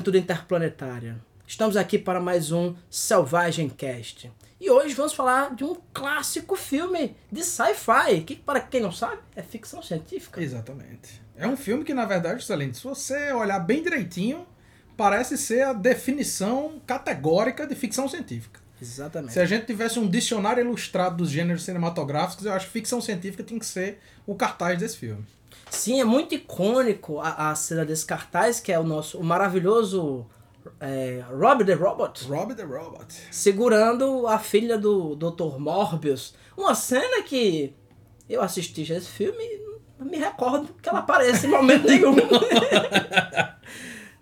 Juventude Interplanetária. Estamos aqui para mais um Selvagem Cast. E hoje vamos falar de um clássico filme de sci-fi, que para quem não sabe, é ficção científica. Exatamente. É um filme que, na verdade, excelente. Se você olhar bem direitinho, parece ser a definição categórica de ficção científica. Exatamente. Se a gente tivesse um dicionário ilustrado dos gêneros cinematográficos, eu acho que ficção científica tem que ser o cartaz desse filme. Sim, é muito icônico a, a cena desse cartaz, que é o nosso o maravilhoso é, Rob the Robot. Rob the Robot. Segurando a filha do Dr. Morbius. Uma cena que eu assisti já esse filme e não me recordo que ela aparece em momento nenhum.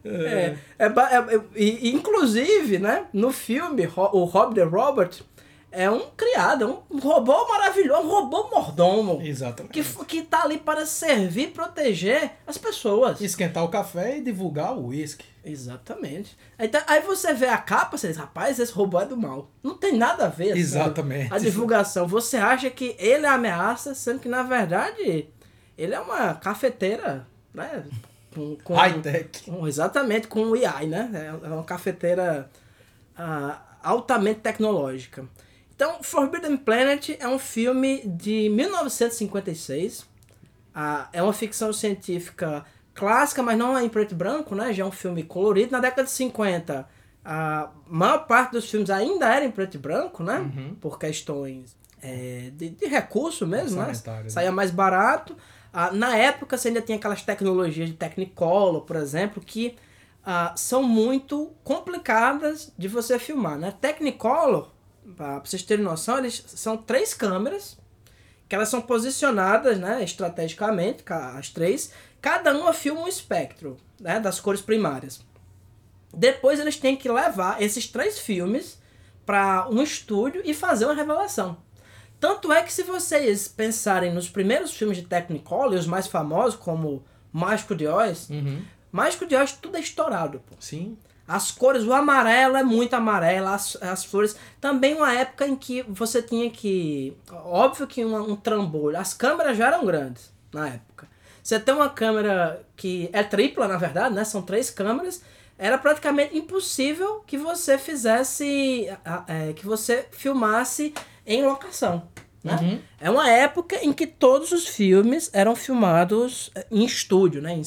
é, é, é, é, inclusive, né, no filme, o Rob the Robot é um criado, é um robô maravilhoso, um robô mordomo. Exatamente. Que, que tá ali para servir e proteger as pessoas. Esquentar o café e divulgar o uísque. Exatamente. Então, aí você vê a capa, você diz, rapaz, esse robô é do mal. Não tem nada a ver. Exatamente. A divulgação. Você acha que ele é ameaça, sendo que, na verdade, ele é uma cafeteira, né? Com, com High-tech. exatamente, com o AI, né? É uma cafeteira uh, altamente tecnológica. Então, Forbidden Planet é um filme de 1956. Ah, é uma ficção científica clássica, mas não é em preto e branco, né? Já é um filme colorido. Na década de 50, a maior parte dos filmes ainda era em preto e branco, né? Uhum. Por questões é, de, de recurso mesmo, né? né? Saía mais barato. Ah, na época, você ainda tinha aquelas tecnologias de Technicolor, por exemplo, que ah, são muito complicadas de você filmar, né? Technicolor para vocês terem noção, eles são três câmeras que elas são posicionadas, né, estrategicamente, as três, cada uma filma um espectro, né, das cores primárias. Depois eles têm que levar esses três filmes para um estúdio e fazer uma revelação. Tanto é que se vocês pensarem nos primeiros filmes de Technicolor, os mais famosos, como Mágico de Oz, uhum. Mágico de Oz tudo é estourado. Pô. Sim. As cores, o amarelo é muito amarelo, as, as flores. Também uma época em que você tinha que. Óbvio que uma, um trambolho. As câmeras já eram grandes na época. Você tem uma câmera que é tripla, na verdade, né? São três câmeras. Era praticamente impossível que você fizesse. É, que você filmasse em locação. Né? Uhum. É uma época em que todos os filmes eram filmados eh, em estúdio, né? Em,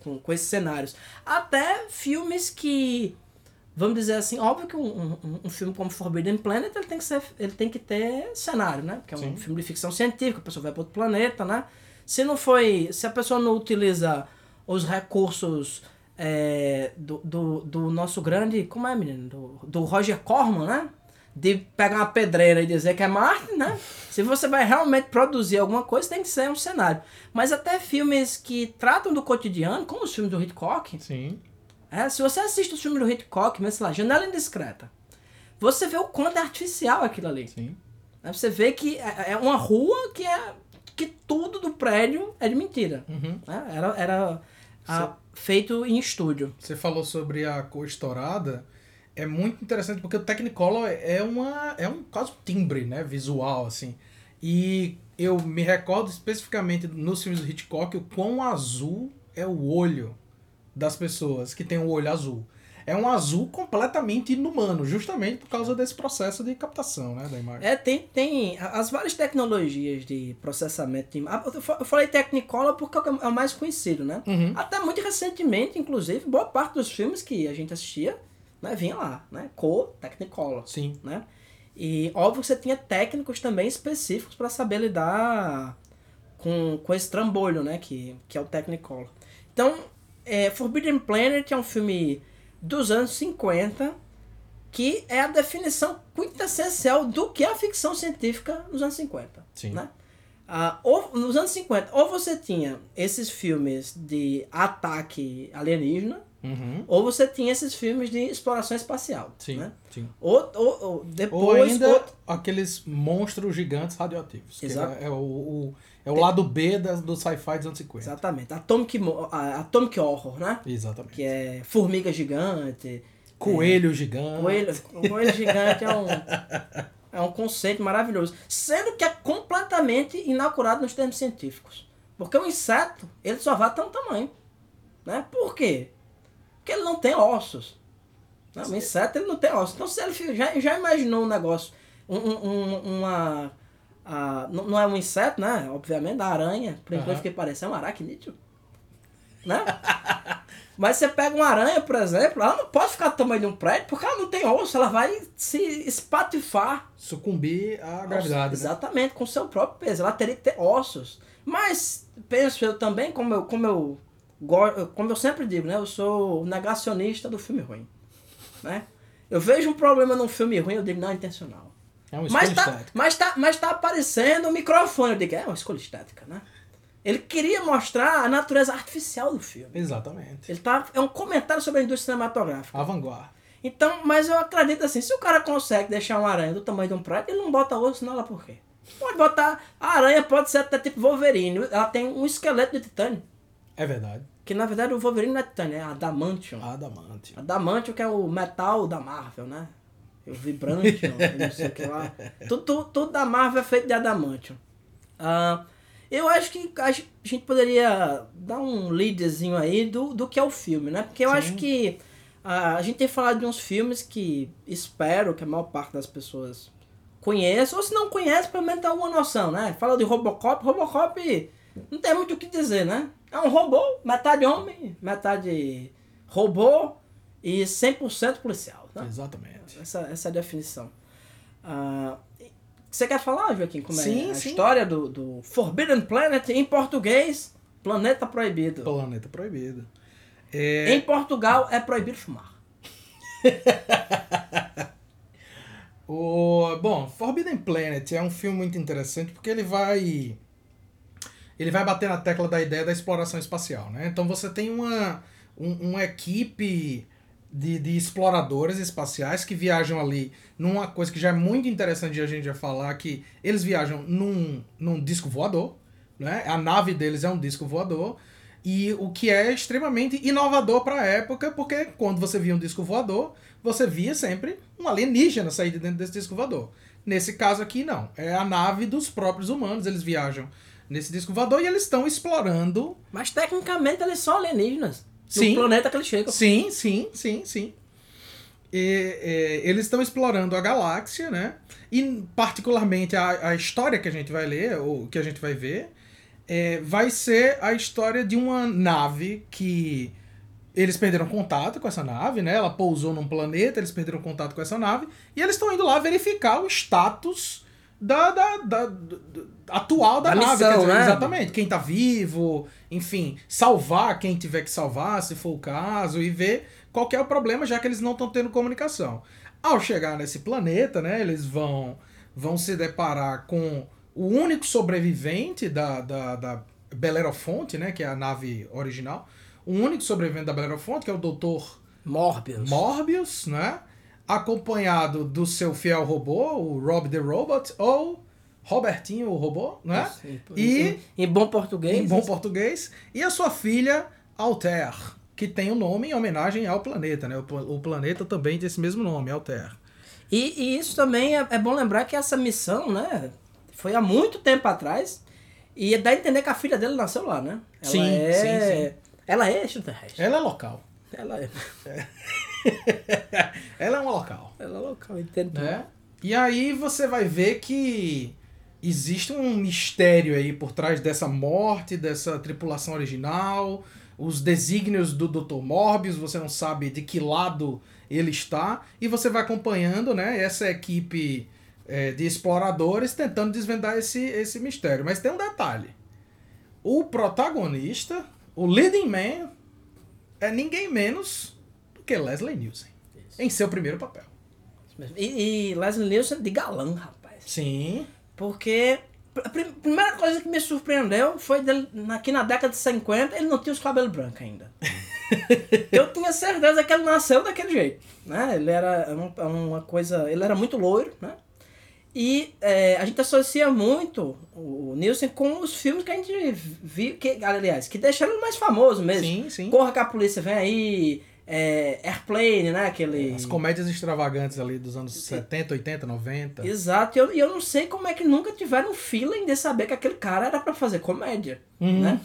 com, com esses cenários. Até filmes que, vamos dizer assim, óbvio que um, um, um, filme como Forbidden Planet ele tem, que ser, ele tem que ter cenário, né? Porque é um Sim. filme de ficção científica, a pessoa vai para outro planeta, né? Se não foi. Se a pessoa não utiliza os recursos é, do, do, do nosso grande. Como é, menino? Do, do Roger Corman, né? De pegar uma pedreira e dizer que é Marte, né? Se você vai realmente produzir alguma coisa, tem que ser um cenário. Mas até filmes que tratam do cotidiano, como os filmes do Hitchcock. Sim. É, se você assiste os filmes do Hitchcock, mesmo sei lá, Janela Indiscreta, você vê o quanto é artificial aquilo ali. Sim. É, você vê que é, é uma rua que é que tudo do prédio é de mentira. Uhum. É, era era a, feito em estúdio. Você falou sobre a cor estourada é muito interessante porque o Technicolor é uma é um quase um timbre, né, visual assim. E eu me recordo especificamente nos filmes do Hitchcock o quão azul é o olho das pessoas que tem o olho azul. É um azul completamente inumano, justamente por causa desse processo de captação né, da imagem. É, tem, tem as várias tecnologias de processamento de imagem. Eu falei Technicolor porque é o mais conhecido, né? Uhum. Até muito recentemente, inclusive, boa parte dos filmes que a gente assistia né, vinha lá, né? Co Technicolor. Sim. Né? E óbvio que você tinha técnicos também específicos para saber lidar com, com esse trambolho, né? Que, que é o Technicolor. Então, é, Forbidden Planet é um filme dos anos 50 que é a definição quintessencial do que é a ficção científica nos anos 50. Sim. Né? Ah, ou, nos anos 50, ou você tinha esses filmes de ataque alienígena, Uhum. Ou você tinha esses filmes de exploração espacial. Sim, né? sim. Ou, ou, ou depois. Ou ainda aqueles monstros gigantes radioativos. Exato. É, é, o, o, é o lado B das, do sci-fi dos anos 50. Exatamente. Atomic, Atomic Horror, né? Exatamente. Que é formiga gigante. Coelho é, gigante. Coelho, coelho gigante é um. É um conceito maravilhoso. Sendo que é completamente inaugurado nos termos científicos. Porque o inseto, ele só vai ter um tamanho. Né? Por quê? Porque ele não tem ossos. Não, o inseto ele não tem ossos. Então se ele já, já imaginou um negócio, um, um- um- uma. ah, não é um inseto, né? Obviamente, a aranha, por Aham. que pareça, é um aracnídeo. Né? Mas você pega uma aranha, por exemplo, ela não pode ficar do tamanho de um prédio porque ela não tem osso, ela vai se espatifar. Sucumbir à gravidade. né? Exatamente, com seu próprio peso. Ela teria que ter ossos. Mas penso eu também, como eu, como eu, como eu sempre digo, né? Eu sou negacionista do filme ruim. Né? Eu vejo um problema num filme ruim, eu digo, não, é intencional. É uma Mas tá, mas, tá, mas tá aparecendo o microfone. Eu digo, é uma escolha estética, né? Ele queria mostrar a natureza artificial do filme. Exatamente. Ele tá, é um comentário sobre a indústria cinematográfica. A vanguarda. Então, mas eu acredito assim, se o cara consegue deixar uma aranha do tamanho de um prato, ele não bota osso nela por quê? Pode botar. A aranha pode ser até tipo Wolverine. Ela tem um esqueleto de titânio. É verdade. Que na verdade o Wolverine não é titânio, é adamantium. Adamante. Adamantium que é o metal da Marvel, né? O Vibrantium, eu não sei o que lá. Tudo, tudo, tudo da Marvel é feito de adamantium. Ah, eu acho que a gen- a gente poderia dar um leadzinho aí do, do que é o filme, né? Porque eu Sim. acho que ah, a gente tem falado de uns filmes que espero que a maior parte das pessoas conheça, ou se não conhece, pelo menos tem alguma noção, né? Fala de Robocop, Robocop não tem muito o que dizer, né? É um robô, metade homem, metade robô e 100% policial. Né? Exatamente. Essa, essa é a definição. Ah, você quer falar, Joaquim, como Sim, é a sim. história do, do Forbidden Planet em português? Planeta Proibido. Planeta Proibido. É, Em Portugal é proibido fumar. O, bom, Forbidden Planet é um filme muito interessante porque ele vai ele vai bater na tecla da ideia da exploração espacial, né? Então você tem uma, um- uma equipe de, de exploradores espaciais que viajam ali numa coisa que já é muito interessante de a gente já falar, que eles viajam num, num disco voador, né? A nave deles é um disco voador, e o que é extremamente inovador para a época, porque quando você via um disco voador, você via sempre um alienígena sair de dentro desse disco voador. Nesse caso aqui, não. É a nave dos próprios humanos, eles viajam nesse disco voador e eles estão explorando. Mas tecnicamente eles são alienígenas. Sim. No planeta que eles chegam. Sim, sim, sim, sim. E, é, eles estão explorando a galáxia, né? E particularmente a, a história que a gente vai ler, ou que a gente vai ver, é, vai ser a história de uma nave que eles perderam contato com essa nave, né? Ela pousou num planeta, eles perderam contato com essa nave e eles estão indo lá verificar o status da, da, da- do- atual da, Da nave. missão, dizer, né? Exatamente. Quem tá vivo, enfim, salvar quem tiver que salvar, se for o caso, e ver qual é o problema, já que eles não estão tendo comunicação. Ao chegar nesse planeta, né, eles vão, vão se deparar com o único sobrevivente da, da, da Belerofonte, né, que é a nave original, o único sobrevivente da Belerofonte, que é o Dr. Morbius. Morbius, né? Acompanhado do seu fiel robô, o Rob the Robot, ou Robertinho o robô, né? Isso, em- E- em, bom português. Em bom português. E a sua filha, Altair, que tem o nome em homenagem ao planeta, né? O, o planeta também tem esse mesmo nome, Altair. E, e isso também é, é bom lembrar que essa missão, né, foi há muito tempo atrás. E dá a entender que a filha dele nasceu lá, né? Ela Sim, é, sim, sim. Ela é extraterrestre. Ela é local. Ela é. Ela é uma local. Ela é local, entendo. né? E aí você vai ver que existe um mistério aí por trás dessa morte, dessa tripulação original, os desígnios do Dr. Morbius, você não sabe de que lado ele está, e você vai acompanhando né, essa equipe é, de exploradores tentando desvendar esse, esse mistério. Mas tem um detalhe. O protagonista, o leading man, é ninguém menos do que Leslie Nielsen. Em seu primeiro papel. E, e Leslie Nielsen de galã, rapaz. Sim. Porque a prim- primeira coisa que me surpreendeu foi dele, na- que na década de 50 ele não tinha os cabelos brancos ainda. Eu tinha certeza que ele nasceu daquele jeito. Né? Ele era uma, uma coisa. Ele era muito loiro, né? E é, a gente associa muito o Nielsen com os filmes que a gente viu, que, aliás, que deixaram ele mais famoso mesmo. Sim, sim. Corra que a polícia vem aí, é, Airplane, né? Aquele. As comédias extravagantes ali dos anos 70, 80, 90. Exato, e eu, eu não sei como é que nunca tiveram feeling de saber que aquele cara era pra fazer comédia, Uhum. né?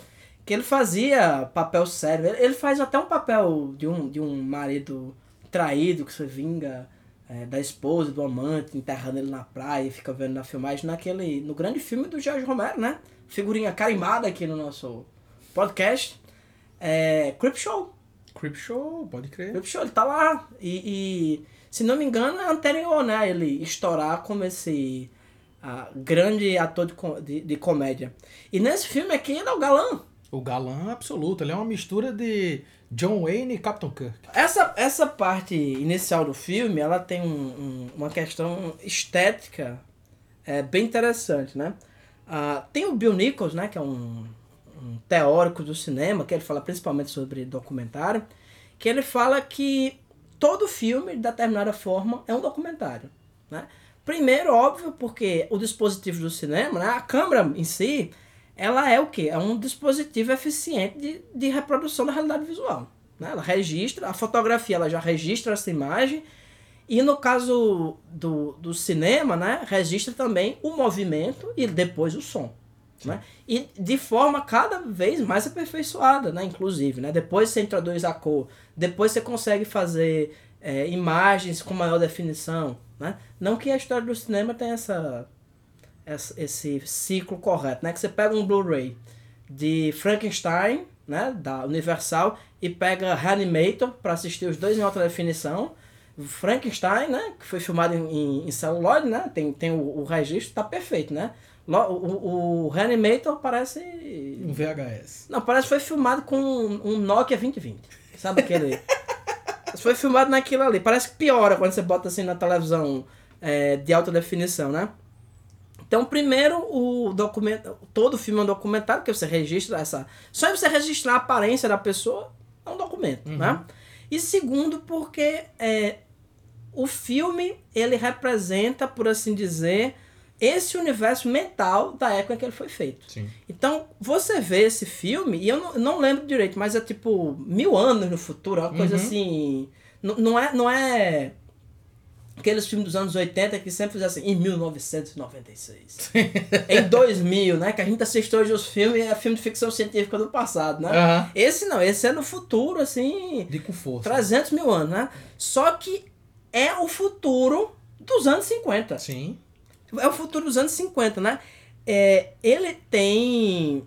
Que ele fazia papel sério. Ele, ele faz até um papel de um, de um marido traído que se vinga é, da esposa, do amante, enterrando ele na praia e fica vendo na filmagem naquele. no grande filme do Jorge Romero, né? Figurinha carimbada aqui no nosso podcast. É. Creep Show. Creep Show, pode crer. Creep Show, ele tá lá. E, e, se não me engano, é anterior, né? Ele estourar como esse ah, grande ator de, de, de comédia. E nesse filme aqui ele é o galã. O galã absoluto, ele é uma mistura de John Wayne e Captain Kirk. Essa, essa parte inicial do filme, ela tem um, um- uma questão estética é, bem interessante, né? Ah, tem o Bill Nichols, né, que é um, um teórico do cinema, que ele fala principalmente sobre documentário, que ele fala que todo filme, de determinada forma, é um documentário, né? Primeiro, óbvio, porque o dispositivo do cinema, né, a câmera em si, ela é o quê? É um dispositivo eficiente de, de reprodução da realidade visual. Né? Ela registra, a fotografia ela já registra essa imagem, e no caso do, do cinema, né, registra também o movimento e depois o som. Né? E de forma cada vez mais aperfeiçoada, né? inclusive. Né? Depois você introduz a cor, depois você consegue fazer é, imagens com maior definição. Né? Não que a história do cinema tenha essa, essa- esse ciclo correto, né? Que você pega um Blu-ray de Frankenstein, né? Da Universal, e pega Reanimator para assistir os dois em alta definição. Frankenstein, né? Que foi filmado em, em, celuloide, né? Tem, tem o, o registro, tá perfeito, né? O, o, o Reanimator parece. Um VHS. Não, parece que foi filmado com um, um Nokia 2020. Sabe aquele? foi filmado naquilo ali. Parece que piora quando você bota assim na televisão é, de alta definição, né? Então, primeiro, o documento, todo filme é um documentário, que você registra essa. Só você registrar a aparência da pessoa é um documento, né? E segundo, porque é, o filme ele representa, por assim dizer, esse universo mental da época em que ele foi feito. Sim. Então, você vê esse filme, e eu não, não lembro direito, mas é tipo mil anos no futuro, é uma coisa Uhum. assim. Não, é, não é aqueles filmes dos anos 80 que sempre fizeram assim, em 1996. em 2000, né? Que a gente assiste hoje os filmes, é filme de ficção científica do passado, né? Aham. Esse não, esse é no futuro, assim, De com força. 300 mil anos, né? Só que é o futuro dos anos 50. Sim. É o futuro dos anos 50, né? É, ele tem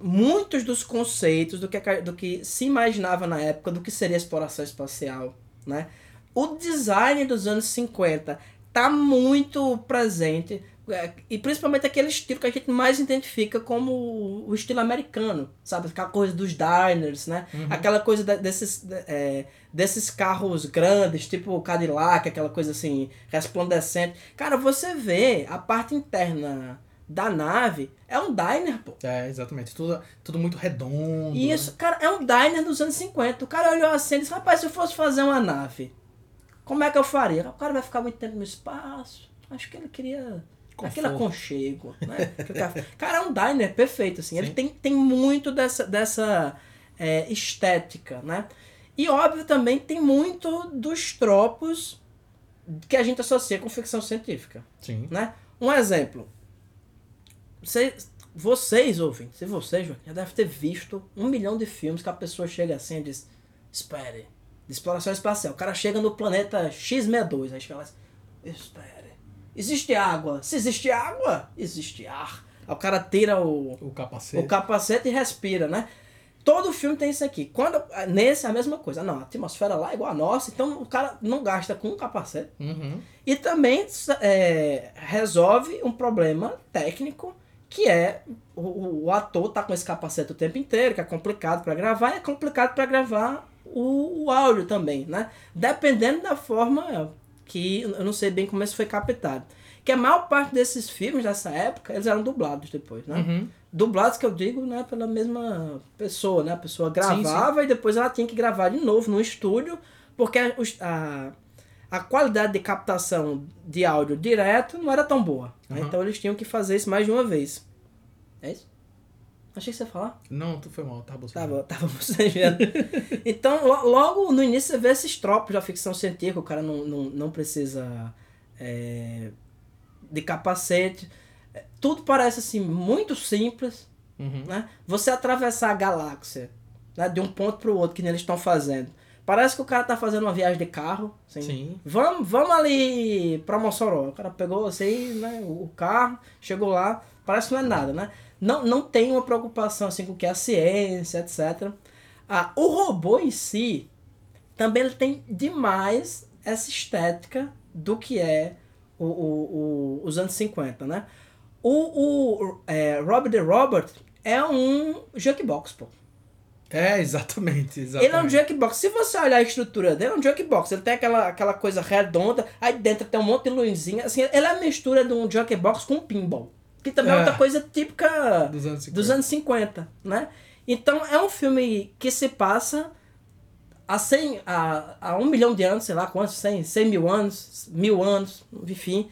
muitos dos conceitos do que, do que se imaginava na época do que seria exploração espacial, né? O design dos anos 50 tá muito presente, e principalmente aquele estilo que a gente mais identifica como o estilo americano, sabe? Aquela coisa dos diners, né? Aquela coisa da- desses, de- é, desses carros grandes, tipo Cadillac, aquela coisa assim, resplandecente. Cara, você vê a parte interna da nave, é um diner, pô. É, exatamente. Tudo, tudo muito redondo. né? Isso, cara, é um diner dos anos 50. O cara olhou assim e disse, rapaz, se eu fosse fazer uma nave, como é que eu faria? O cara vai ficar muito tempo no espaço. Acho que ele queria aquele Conforto. aconchego, né? Aquele cara, é um diner perfeito, assim. Ele Sim. tem, tem muito dessa, dessa é, estética, né? E óbvio também tem muito dos tropos que a gente associa com ficção científica Sim. né? Um exemplo. Vocês, vocês ouvem, se vocês já devem ter visto um milhão de filmes que a pessoa chega assim e diz: Espere, de exploração espacial. O cara chega no planeta X62, aí chega lá diz: Espere, existe água. Se existe água, existe ar. O cara tira o, O capacete. o capacete e respira, né? Todo filme tem isso aqui. Quando, nesse é a mesma coisa. Não, a atmosfera lá é igual a nossa, então o cara não gasta com um capacete. Uhum. E também é, resolve um problema técnico que é o, o ator tá com esse capacete o tempo inteiro, que é complicado para gravar, e é complicado para gravar o, o áudio também, né? Dependendo da forma que eu não sei bem como isso foi captado. Que a maior parte desses filmes dessa época, eles eram dublados depois, né? Uhum. Dublados que eu digo, né, pela mesma pessoa, né? A pessoa gravava e depois ela tinha que gravar de novo no estúdio, porque a, a, a qualidade de captação de áudio direto não era tão boa. né? Uhum. Então eles tinham que fazer isso mais de uma vez. É isso? Achei que você ia falar. Não, tu foi mal, tá bom. Tava, tava bocejando. então, lo- logo no início você vê esses tropos da ficção científica, o cara não, não, não precisa é, de capacete. É, Tudo parece assim muito simples, Uhum. Né? Você atravessar a galáxia né, de um ponto para o outro, que eles estão fazendo. Parece que o cara tá fazendo uma viagem de carro. Assim, Sim. Vamos, vamos ali pra Mossoró. O cara pegou assim, né, o carro, chegou lá, parece que não é nada, né? Não, não tem uma preocupação assim com o que é a ciência, etc. Ah, o robô em si também ele tem demais essa estética do que é o, o, o- os anos 50, né? O, o é, Robert the Robert é um jukebox, pô. É, exatamente, exatamente. Ele é um jukebox. Se você olhar a estrutura dele, é um jukebox. Ele tem aquela, aquela coisa redonda, aí dentro tem um monte de luzinha. Assim, ele é a mistura de um jukebox com um pinball. Que também é, É. outra coisa típica Dos anos 50. dos anos 50, né? Então é um filme que se passa há, 100, há, há um milhão de anos, sei lá quantos, 100, 100 mil anos, mil anos, enfim.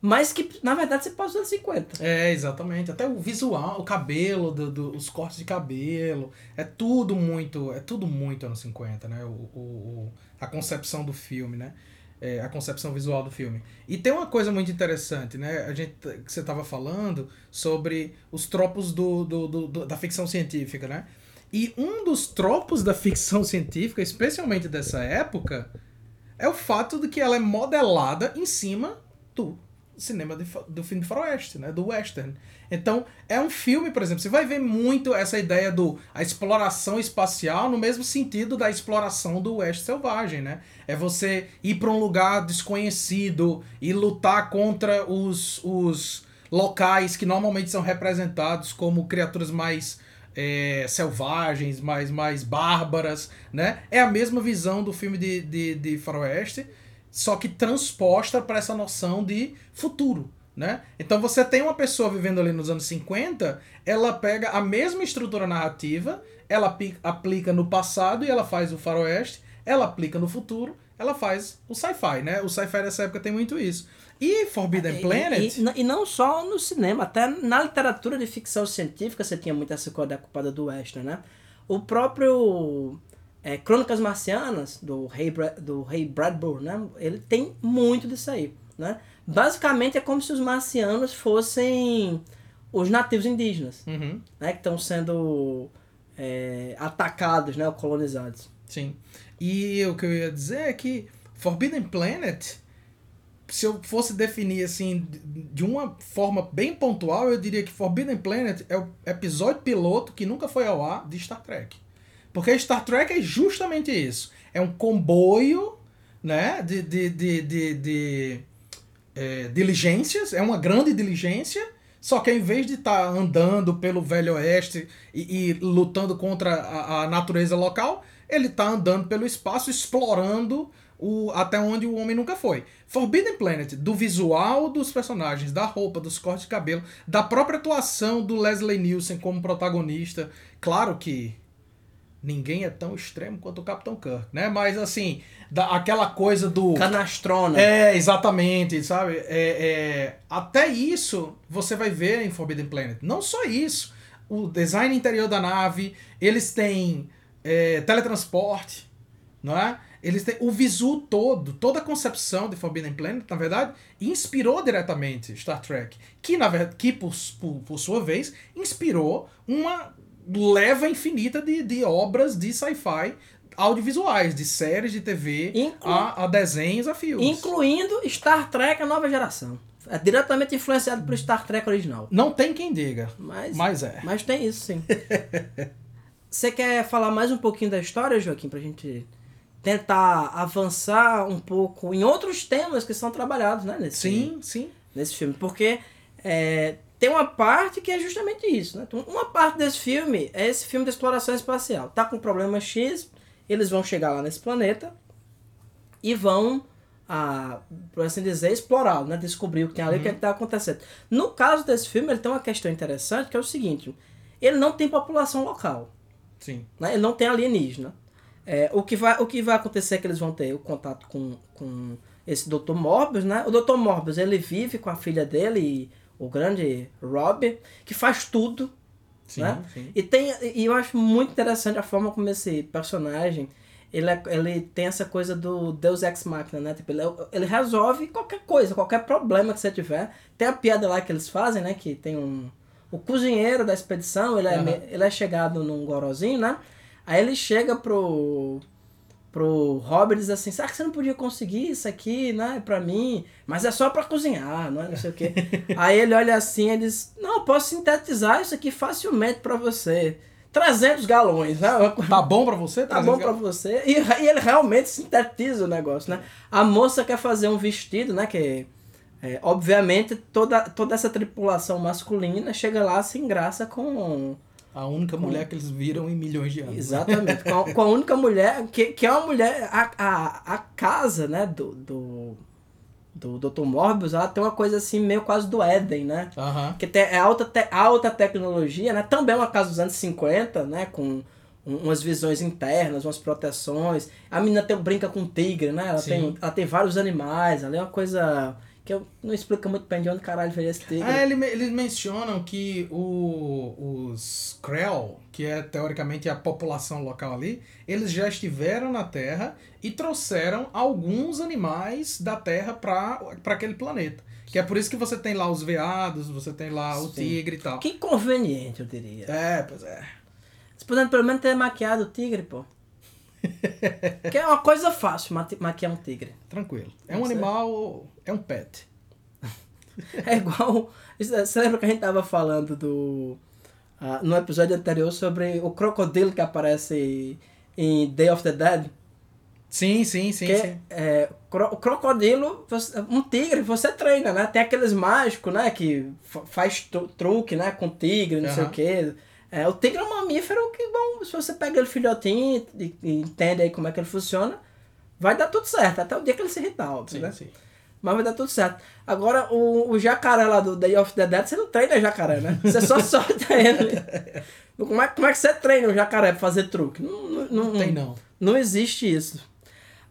Mas que, na verdade, se passa nos anos 50. É, exatamente. Até o visual, o cabelo, do, do- os cortes de cabelo. É tudo muito. É tudo muito anos 50, né? O, o- a concepção do filme, né? É, a concepção visual do filme. E tem uma coisa muito interessante, né? A gente, que você estava falando sobre os tropos do, do, do- do- da ficção científica, né? E um dos tropos da ficção científica, especialmente dessa época, é o fato de que ela é modelada em cima do cinema de do filme faroeste, né? Do western. Então, é um filme, por exemplo, você vai ver muito essa ideia do a exploração espacial no mesmo sentido da exploração do oeste selvagem, né? É você ir para um lugar desconhecido e lutar contra os, os locais que normalmente são representados como criaturas mais é, selvagens, mais, mais bárbaras, né? É a mesma visão do filme de, de, de faroeste, só que transposta para essa noção de futuro, né? Então você tem uma pessoa vivendo ali nos anos 50, ela pega a mesma estrutura narrativa, ela aplica no passado e ela faz o faroeste, ela aplica no futuro, ela faz o sci-fi, né? O sci-fi dessa época tem muito isso. E Forbidden Planet... E, e- e não só no cinema, até na literatura de ficção científica você tinha muito essa coisa da culpada do western, né? O próprio é, Crônicas Marcianas, do Bra- do Ray Bradbury, né? Ele tem muito disso aí, né? Basicamente é como se os marcianos fossem os nativos indígenas, Uhum. né? Que estão sendo é, atacados, né? Ou colonizados. Sim. E o que eu ia dizer é que Forbidden Planet, se eu fosse definir assim de uma forma bem pontual, eu diria que Forbidden Planet é o episódio piloto que nunca foi ao ar de Star Trek. Porque Star Trek é justamente isso. É um comboio né, de, de, de, de, de, é, diligências, é uma grande diligência, só que ao invés de estar andando pelo Velho Oeste e, e lutando contra a, a natureza local, ele está andando pelo espaço, explorando o, até onde o homem nunca foi. Forbidden Planet, do visual dos personagens, da roupa, dos cortes de cabelo, da própria atuação do Leslie Nielsen como protagonista. Claro que ninguém é tão extremo quanto o Capitão Kirk, né? Mas assim, da, aquela coisa do. Canastrona. É, exatamente, sabe? É, é, até isso você vai ver em Forbidden Planet. Não só isso. O design interior da nave, eles têm é, teletransporte, não é? Eles têm o visu todo, toda a concepção de Forbidden Planet, na verdade, inspirou diretamente Star Trek, que na verdade, que por, por, por sua vez inspirou uma leva infinita de, de obras de sci-fi audiovisuais, de séries de TV Inclu- a, a desenhos a filmes. Incluindo Star Trek, a nova geração. É diretamente influenciado pelo Star Trek original. Não tem quem diga, Mas, mas é. mas tem isso, sim. Você quer falar mais um pouquinho da história, Joaquim, pra gente tentar avançar um pouco em outros temas que são trabalhados, né, nesse, Sim, sim. nesse filme? Porque é, tem uma parte que é justamente isso, né? Então, Uma parte desse filme é esse filme de exploração espacial. Tá com problema X, eles vão chegar lá nesse planeta e vão, ah, por assim dizer, explorá-lo, né? Descobrir o que tem ali, o que está acontecendo. No caso desse filme, ele tem uma questão interessante que é o seguinte: ele não tem população local, Sim. né? ele não tem alienígena. É, o, que vai, o que vai acontecer é que eles vão ter o contato com, com esse Dr. Morbius, né? O Dr. Morbius, ele vive com a filha dele, o grande Rob, que faz tudo, Sim, né? sim. E, tem, e eu acho muito interessante a forma como esse personagem ele, é- ele tem essa coisa do Deus Ex Machina, né? Tipo, ele, ele resolve qualquer coisa, qualquer problema que você tiver. Tem a piada lá que eles fazem, né? Que tem um, o cozinheiro da expedição, ele é, ele é chegado num gorozinho, né? Aí ele chega pro, pro Robert diz assim, será que você não podia conseguir isso aqui, né, pra mim? Mas é só pra cozinhar, não é não sei o quê. Aí ele olha assim e diz, não, eu posso sintetizar isso aqui facilmente pra você. 300 galões, né? Tá bom pra você? Tá bom pra você. E, e ele realmente sintetiza o negócio, né? A moça quer fazer um vestido, né? Que, é, obviamente, toda, toda essa tripulação masculina chega lá sem graça com... A única mulher que eles viram em milhões de anos. Exatamente. com, a, com a única mulher, que, que é uma mulher... A, a, a casa, né? Do, do, do Dr. Morbius, ela tem uma coisa assim, meio quase do Éden, né? Aham. que tem, é alta, te- alta tecnologia, né? Também é uma casa dos anos 50, né? Com um- umas visões internas, umas proteções. A menina tem, brinca com tigre, né? Ela Sim. tem, ela tem vários animais, ali é uma coisa que eu não explica muito bem de onde caralho veio esse tigre. Ah, ele eles mencionam que o, os Krell, que é teoricamente a população local ali, eles já estiveram na Terra e trouxeram alguns animais da Terra para aquele planeta. Que é por isso que você tem lá os veados, você tem lá o Sim. tigre e tal. Que conveniente, eu diria. É, pois é. Eles podendo pelo menos ter maquiado o tigre, pô. que é uma coisa fácil, maquiar um tigre. Tranquilo. É um animal, é um pet. É igual. Você lembra que a gente tava falando do. ah, no episódio anterior sobre o crocodilo que aparece em Day of the Dead? Sim, sim, sim, que sim. é, o crocodilo, um tigre, você treina, né? Tem aqueles mágicos, né? Que fa- faz tru- truque, né? Com tigre, não sei Aham. o quê. É, o tigre é um mamífero que, bom, se você pega ele filhotinho e, e entende aí como é que ele funciona, vai dar tudo certo. Até o dia que ele se irritar, óbvio, Sim, né? sim. Mas vai dar tudo certo. Agora, o, o jacaré lá do Day of the Dead, você não treina jacaré, né? Você só solta ele. Como é, como é que você treina um jacaré pra fazer truque? Não, não, não, Tem não. não existe isso.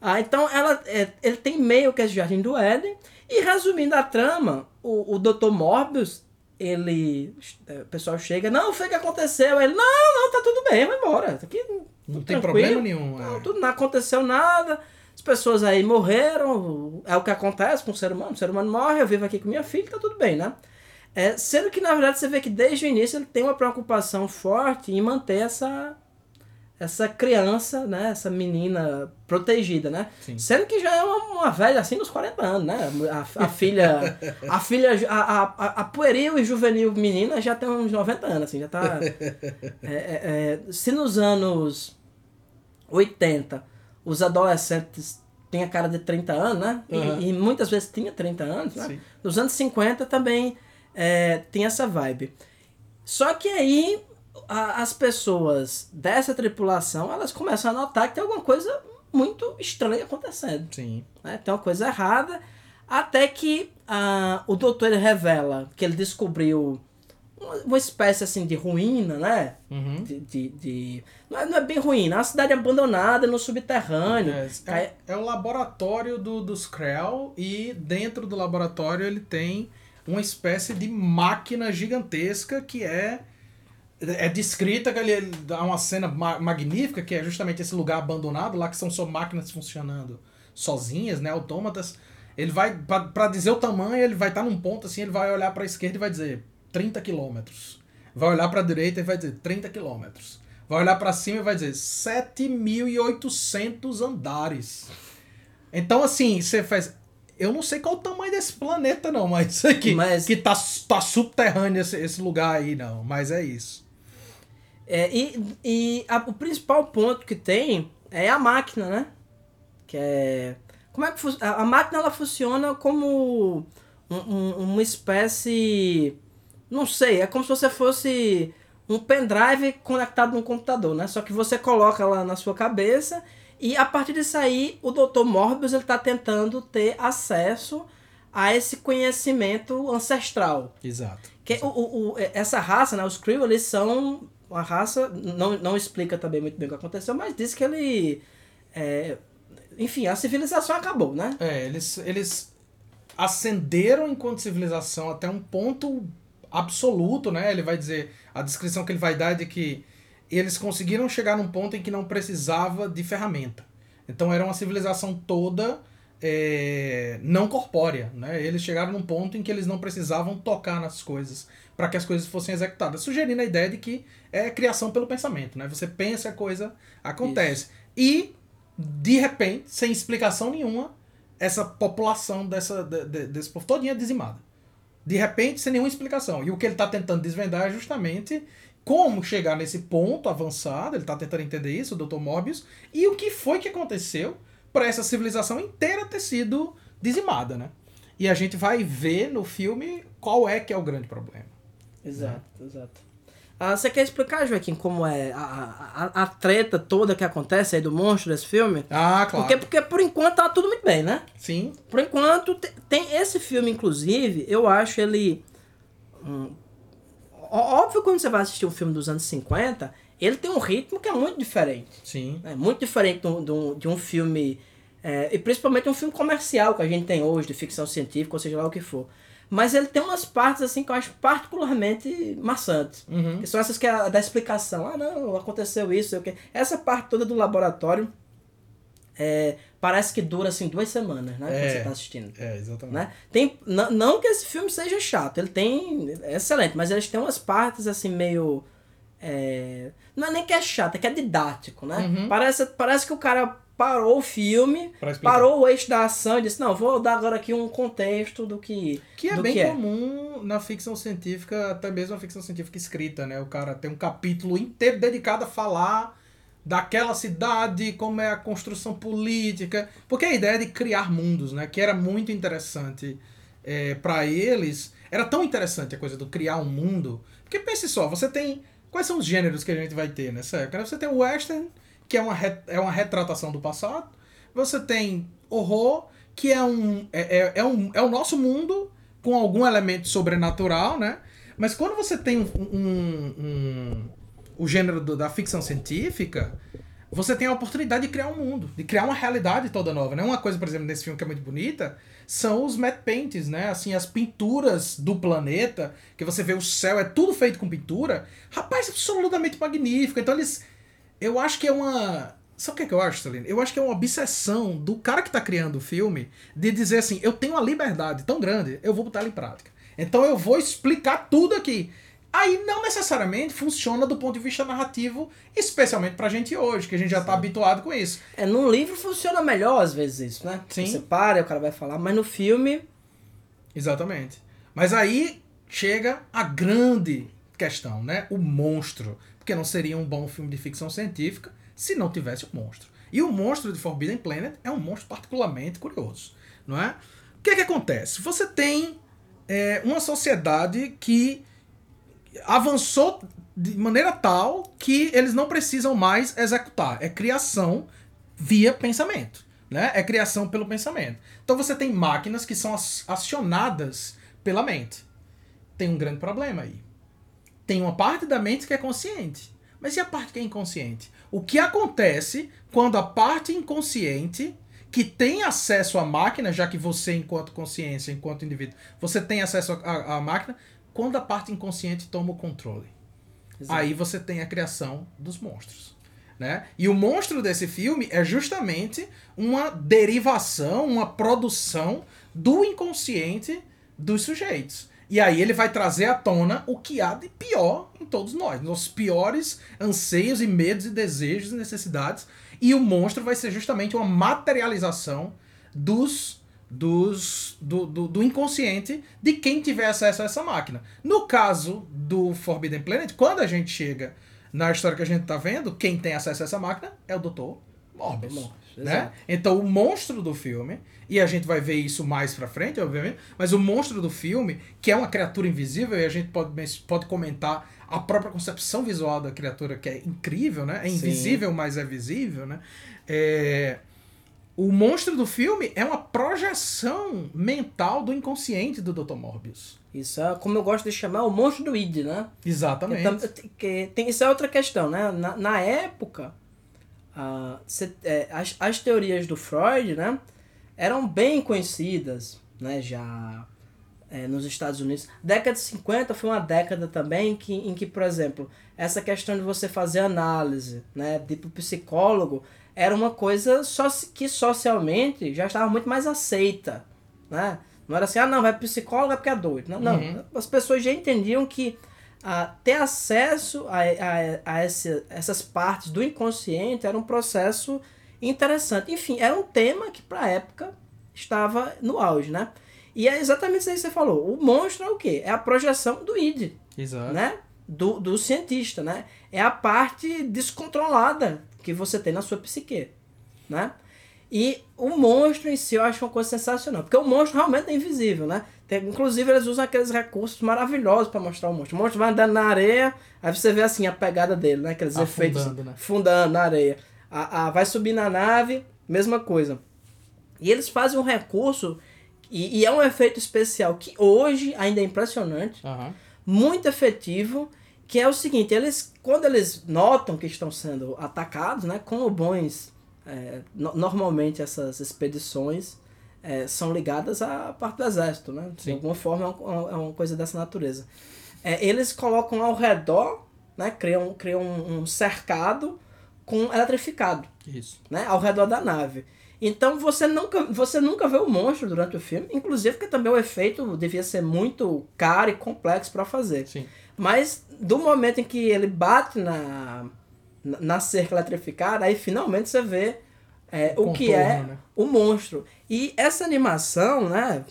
Ah, então, ela, é, ele tem meio que esse Jardim do Éden. E resumindo a trama, o, o Dr. Morbius, ele... é, O pessoal chega, não, foi o que aconteceu. Ele, não, não, tá tudo bem, vai embora. Tá aqui, Não tem tranquilo. problema nenhum. Não, é. tudo, não aconteceu nada. As pessoas aí morreram. É o que acontece com o ser humano. O ser humano morre, eu vivo aqui com minha filha, tá tudo bem, né? É, sendo que, na verdade, você vê que desde o início ele tem uma preocupação forte em manter essa, essa criança, né? Essa menina protegida, né? Sim. Sendo que já é uma, uma velha assim nos 40 anos, né? A, a filha, a filha, a, a, a- pueril e juvenil menina já tem uns 90 anos, assim, já tá... é, é, é, se nos anos 80 os adolescentes têm a cara de 30 anos, né? E- Uhum. E, muitas vezes tinha 30 anos, né? Sim. Nos anos 50 também é, tem essa vibe. Só que aí a- as pessoas dessa tripulação, elas começam a notar que tem alguma coisa muito estranha acontecendo. Sim. Né? Tem uma coisa errada. Até que ah, o doutor revela que ele descobriu uma, espécie assim de ruína, né? Uhum. De, de, de- Não, é, não é bem ruína, é uma cidade abandonada no subterrâneo. É, é, é o laboratório do, dos Krell e dentro do laboratório ele tem uma espécie de máquina gigantesca que é é descrita que ele dá uma cena ma- magnífica que é justamente esse lugar abandonado lá que são só máquinas funcionando sozinhas, né, autômatas. Ele vai para dizer o tamanho, ele vai estar num ponto assim, ele vai olhar para a esquerda e vai dizer 30 quilômetros. Vai olhar para a direita e vai dizer 30 quilômetros. Vai olhar para cima e vai dizer 7.800 andares. Então, assim, você faz. Eu não sei qual o tamanho desse planeta, não, mas isso aqui. Mas- Que tá, tá subterrâneo esse, esse lugar aí, não. Mas é isso. É, e e a- o principal ponto que tem é a máquina, né? Que é. Como é que a, a máquina ela funciona como um- um- uma espécie. Não sei, é como se você fosse um pendrive conectado num computador, né? Só que você coloca lá na sua cabeça e a partir disso aí o Dr. Morbius ele tá tentando ter acesso a esse conhecimento ancestral. Exato. Que o, o, o- essa raça, né, os Kree, eles são uma raça, não, não explica também muito bem o que aconteceu, mas diz que ele. é, enfim, a civilização acabou, né? É, eles, eles ascenderam enquanto civilização até um ponto absoluto, né? Ele vai dizer, a descrição que ele vai dar é de que eles conseguiram chegar num ponto em que não precisava de ferramenta. Então era uma civilização toda é, não corpórea. Né? Eles chegaram num ponto em que eles não precisavam tocar nas coisas para que as coisas fossem executadas, sugerindo a ideia de que é criação pelo pensamento. Né? Você pensa, a coisa acontece. Isso. E, de repente, sem explicação nenhuma, essa população dessa, de, desse povo todinha é dizimada. De repente, sem nenhuma explicação. E o que ele está tentando desvendar é justamente como chegar nesse ponto avançado, ele está tentando entender isso, o Dr. Morbius, e o que foi que aconteceu para essa civilização inteira ter sido dizimada, né? E a gente vai ver no filme qual é que é o grande problema. Exato, né? exato. Ah, você quer explicar, Joaquim, como é a, a, a treta toda que acontece aí do monstro desse filme? Ah, claro. Porque, porque por enquanto tá tudo muito bem, né? Sim. Por enquanto, tem esse filme, inclusive, eu acho ele. Hum, óbvio, quando você vai assistir um filme dos anos 50, ele tem um ritmo que é muito diferente. Sim. É muito diferente de um, de um filme. É, e principalmente um filme comercial que a gente tem hoje, de ficção científica, ou seja lá o que for. Mas ele tem umas partes assim que eu acho particularmente maçantes. Uhum. Que são essas que é da explicação. Ah, não, aconteceu isso, sei o quê. Essa parte toda do laboratório é, parece que dura assim duas semanas, né? É, quando você tá assistindo. É, exatamente. Né? Tem, não que esse filme seja chato, ele tem. É excelente, mas eles têm umas partes assim meio. É, não é nem que é chato, é que é didático, né? Uhum. Parece, parece que o cara parou o filme, parou o eixo da ação e disse, não, vou dar agora aqui um contexto do que Que é do bem que comum é. na ficção científica, até mesmo na ficção científica escrita, né? O cara tem um capítulo inteiro dedicado a falar daquela cidade, como é a construção política, porque a ideia de criar mundos, né? Que era muito interessante é, para eles, era tão interessante a coisa do criar um mundo, porque pense só, você tem... Quais são os gêneros que a gente vai ter nessa época? Você tem o western, que é uma, é uma retratação do passado. Você tem horror, que é um, é, é, é, um, é o nosso mundo com algum elemento sobrenatural, né? Mas quando você tem um, um, um o gênero do, da ficção científica, você tem a oportunidade de criar um mundo, de criar uma realidade toda nova, né? Uma coisa, por exemplo, nesse filme que é muito bonita, são os matte paintings, né? Assim, as pinturas do planeta, que você vê o céu, é tudo feito com pintura. Rapaz, absolutamente magnífico. Então eles eu acho que é uma. Sabe o que, é que eu acho, Celina? Eu acho que é uma obsessão do cara que tá criando o filme de dizer assim: eu tenho uma liberdade tão grande, eu vou botar ela em prática. Então eu vou explicar tudo aqui. Aí não necessariamente funciona do ponto de vista narrativo, especialmente pra gente hoje, que a gente já tá Sim. habituado com isso. É, num livro funciona melhor às vezes isso, né? Sim. Você para, o cara vai falar, mas no filme. Exatamente. Mas aí chega a grande questão, né? O monstro porque não seria um bom filme de ficção científica se não tivesse o um monstro. E o monstro de Forbidden Planet é um monstro particularmente curioso, não é? O que é que acontece? Você tem é, uma sociedade que avançou de maneira tal que eles não precisam mais executar. É criação via pensamento. Né? É criação pelo pensamento. Então você tem máquinas que são acionadas pela mente. Tem um grande problema aí tem uma parte da mente que é consciente. Mas e a parte que é inconsciente? O que acontece quando a parte inconsciente, que tem acesso à máquina, já que você, enquanto consciência, enquanto indivíduo, você tem acesso à, à máquina, quando a parte inconsciente toma o controle? Exato. Aí você tem a criação dos monstros. Né? E o monstro desse filme é justamente uma derivação, uma produção do inconsciente dos sujeitos. E aí ele vai trazer à tona o que há de pior em todos nós, nossos piores anseios e medos e desejos e necessidades. E o monstro vai ser justamente uma materialização dos dos do, do, do, inconsciente de quem tiver acesso a essa máquina. No caso do Forbidden Planet, quando a gente chega na história que a gente está vendo, quem tem acesso a essa máquina é o Dr. Morbius. Né? Então o monstro do filme, e a gente vai ver isso mais pra frente, obviamente, mas o monstro do filme, que é uma criatura invisível, e a gente pode, pode comentar a própria concepção visual da criatura, que é incrível, né? É invisível, Sim. mas é visível, né? É... O monstro do filme é uma projeção mental do inconsciente do Dr. Morbius. Isso é como eu gosto de chamar o monstro do id, né? Exatamente. Que, que, tem, isso é outra questão, né? Na, na época, Uh, cê, é, as, as teorias do Freud, né, eram bem conhecidas, né, já é, nos Estados Unidos. Década de 50 foi uma década também que, em que, por exemplo, essa questão de você fazer análise, né, de psicólogo, era uma coisa só que socialmente já estava muito mais aceita, né? Não era assim, ah, não, vai psicólogo é porque é doido. Não, Uhum. não. As pessoas já entendiam que ah, ter acesso a, a, a esse- essas partes do inconsciente era um processo interessante. Enfim, era um tema que para a época estava no auge, né? E é exatamente isso aí que você falou. O monstro é o quê? É a projeção do id, Exato. né? Do, do cientista, né? É a parte descontrolada que você tem na sua psique, né? E o monstro em si eu acho uma coisa sensacional, porque o monstro realmente é invisível, né? Tem- inclusive eles usam aqueles recursos maravilhosos para mostrar o monstro. O monstro vai andando na areia, aí você vê assim a pegada dele, né? Aqueles Afundando, efeitos né? fundando na areia. A, a- vai subir na nave, mesma coisa. E eles fazem um recurso, e, e é um efeito especial que hoje ainda é impressionante, Aham. muito efetivo, que é o seguinte, eles quando eles notam que estão sendo atacados, né, como bons, é, no- normalmente essas expedições é, são ligadas à parte do exército, né, de Sim. alguma forma é uma, é uma coisa dessa natureza. É, eles colocam ao redor, né, criam, criam um, um cercado com eletrificado Isso. né, ao redor da nave. Então você nunca, você nunca vê o monstro durante o filme, inclusive porque também o efeito devia ser muito caro e complexo para fazer. Sim. Mas do momento em que ele bate na, na cerca eletrificada, aí finalmente você vê é, o que é né? o monstro. E essa animação, né?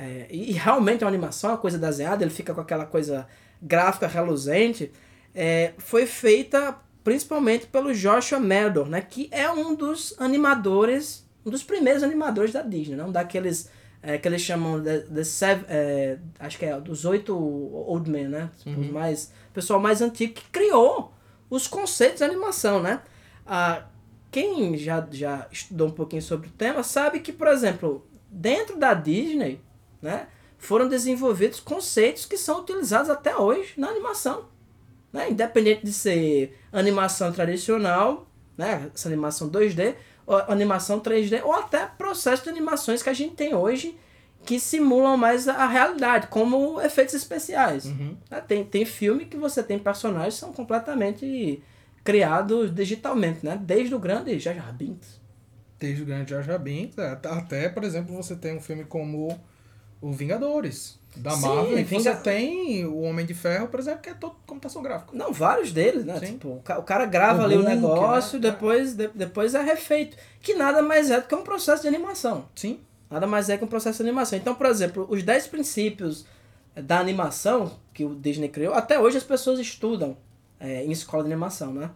é, e realmente é uma animação, uma coisa desenhada, ele fica com aquela coisa gráfica reluzente. é, foi feita principalmente pelo Joshua Meldor, né? Que é um dos animadores, um dos primeiros animadores da Disney, né? Um daqueles é, que eles chamam de, de seven, é, acho que é dos oito old men, né? Tipo, os mais, o pessoal mais antigo que criou os conceitos de animação, né? Ah, quem já, já estudou um pouquinho sobre o tema sabe que, por exemplo, dentro da Disney, né, foram desenvolvidos conceitos que são utilizados até hoje na animação. Né? Independente de ser animação tradicional, né, essa animação 2D, ou animação 3D, ou até processos de animações que a gente tem hoje que simulam mais a realidade, como efeitos especiais. Uhum. né? Tem, tem filme que você tem personagens que são completamente criados digitalmente, né? Desde o grande Jar Jar Binks. Desde o grande Jar Jar Binks, até- até, por exemplo, você tem um filme como O Vingadores, da Sim, Marvel, e Vinga- você tem o Homem de Ferro, por exemplo, que é todo computação gráfica. Não, vários deles, né? Sim. Tipo, o ca- o cara grava O ali o Hulk, negócio e né? depois, de- depois é refeito. Que nada mais é do que um processo de animação. Sim. Nada mais é que um processo de animação. Então, por exemplo, os 10 princípios eh, da animação que o Disney criou, até hoje as pessoas estudam eh, em escola de animação, né?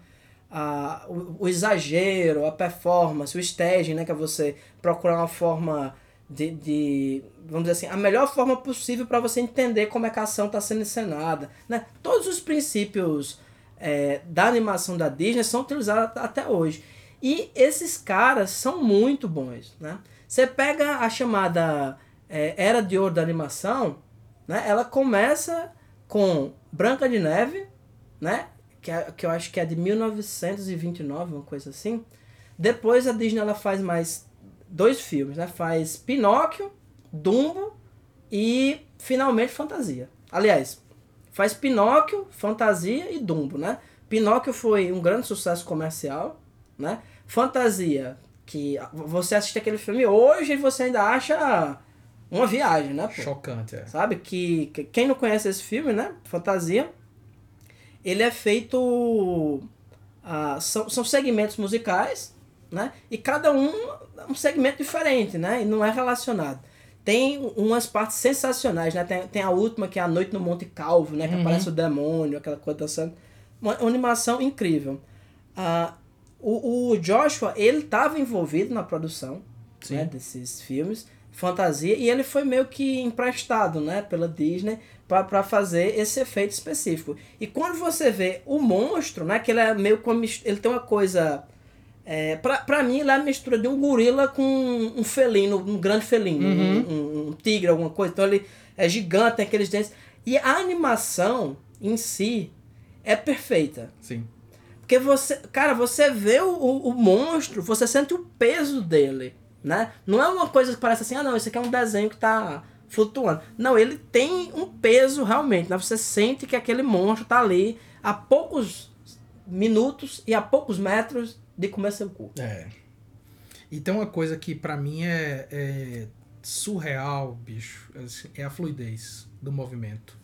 Ah, o, o exagero, a performance, o staging, né? Que é você procurar uma forma de, de vamos dizer assim, a melhor forma possível para você entender como é que a ação está sendo encenada, né? Todos os princípios eh, da animação da Disney são utilizados at- até hoje. E esses caras são muito bons, né? Você pega a chamada é, Era de Ouro da animação, né? Ela começa com Branca de Neve, né? Que, é- que eu acho que é de 1929, uma coisa assim. Depois a Disney ela faz mais dois filmes, né? Faz Pinóquio, Dumbo e finalmente Fantasia. Aliás, faz Pinóquio, Fantasia e Dumbo, né? Pinóquio foi um grande sucesso comercial, né? Fantasia, que você assiste aquele filme hoje e você ainda acha uma viagem, né? pô? Chocante, é. Sabe? Que, que quem não conhece esse filme, né? Fantasia, ele é feito. ah, são, são segmentos musicais, né? E cada um é um segmento diferente, né? E não é relacionado. Tem umas partes sensacionais, né? Tem, tem a última que é a Noite no Monte Calvo, né? Que Uhum. aparece o demônio, aquela coisa dançando. Uma, uma animação incrível. Ah, o, o Joshua, ele estava envolvido na produção né, desses filmes, fantasia, e ele foi meio que emprestado, né, pela Disney para fazer esse efeito específico. E quando você vê o monstro, né, que ele é meio como ele tem uma coisa é, pra, pra mim, ele é a mistura de um gorila com um felino, um grande felino, Uhum. um, um- um tigre, alguma coisa. Então ele é gigante, tem aqueles dentes. E a animação em si é perfeita. Sim. Porque você, cara, você vê o, o, o monstro, você sente o peso dele, né? Não é uma coisa que parece assim, ah não, isso aqui é um desenho que tá flutuando. Não, ele tem um peso realmente, né? Você sente que aquele monstro tá ali a poucos minutos e a poucos metros de comer seu cu. É. E tem uma coisa que pra mim é, é surreal, bicho, assim, é a fluidez do movimento.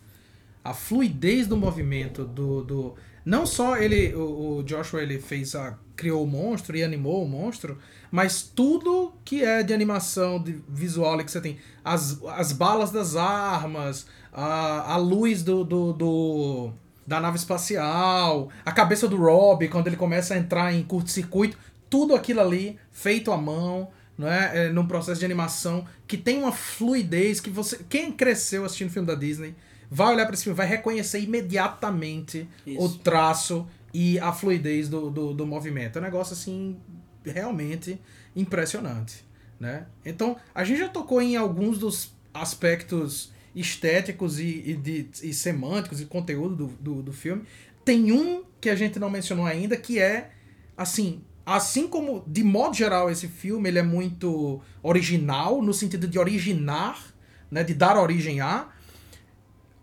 A fluidez do movimento do, do não só ele o, o Joshua ele fez a criou o monstro e animou o monstro, mas tudo que é de animação de visual que você tem, as, as balas das armas, a, a luz do, do, do da nave espacial, a cabeça do Rob quando ele começa a entrar em curto-circuito, tudo aquilo ali feito à mão, não é? é num processo de animação que tem uma fluidez que você, quem cresceu assistindo filme da Disney, vai olhar para esse filme, vai reconhecer imediatamente Isso. o traço e a fluidez do, do, do movimento. É um negócio assim realmente impressionante, né? Então a gente já tocou em alguns dos aspectos estéticos e, e, de, e semânticos e conteúdo do, do, do filme. Tem um que a gente não mencionou ainda que é assim assim como de modo geral esse filme ele é muito original no sentido de originar né de dar origem a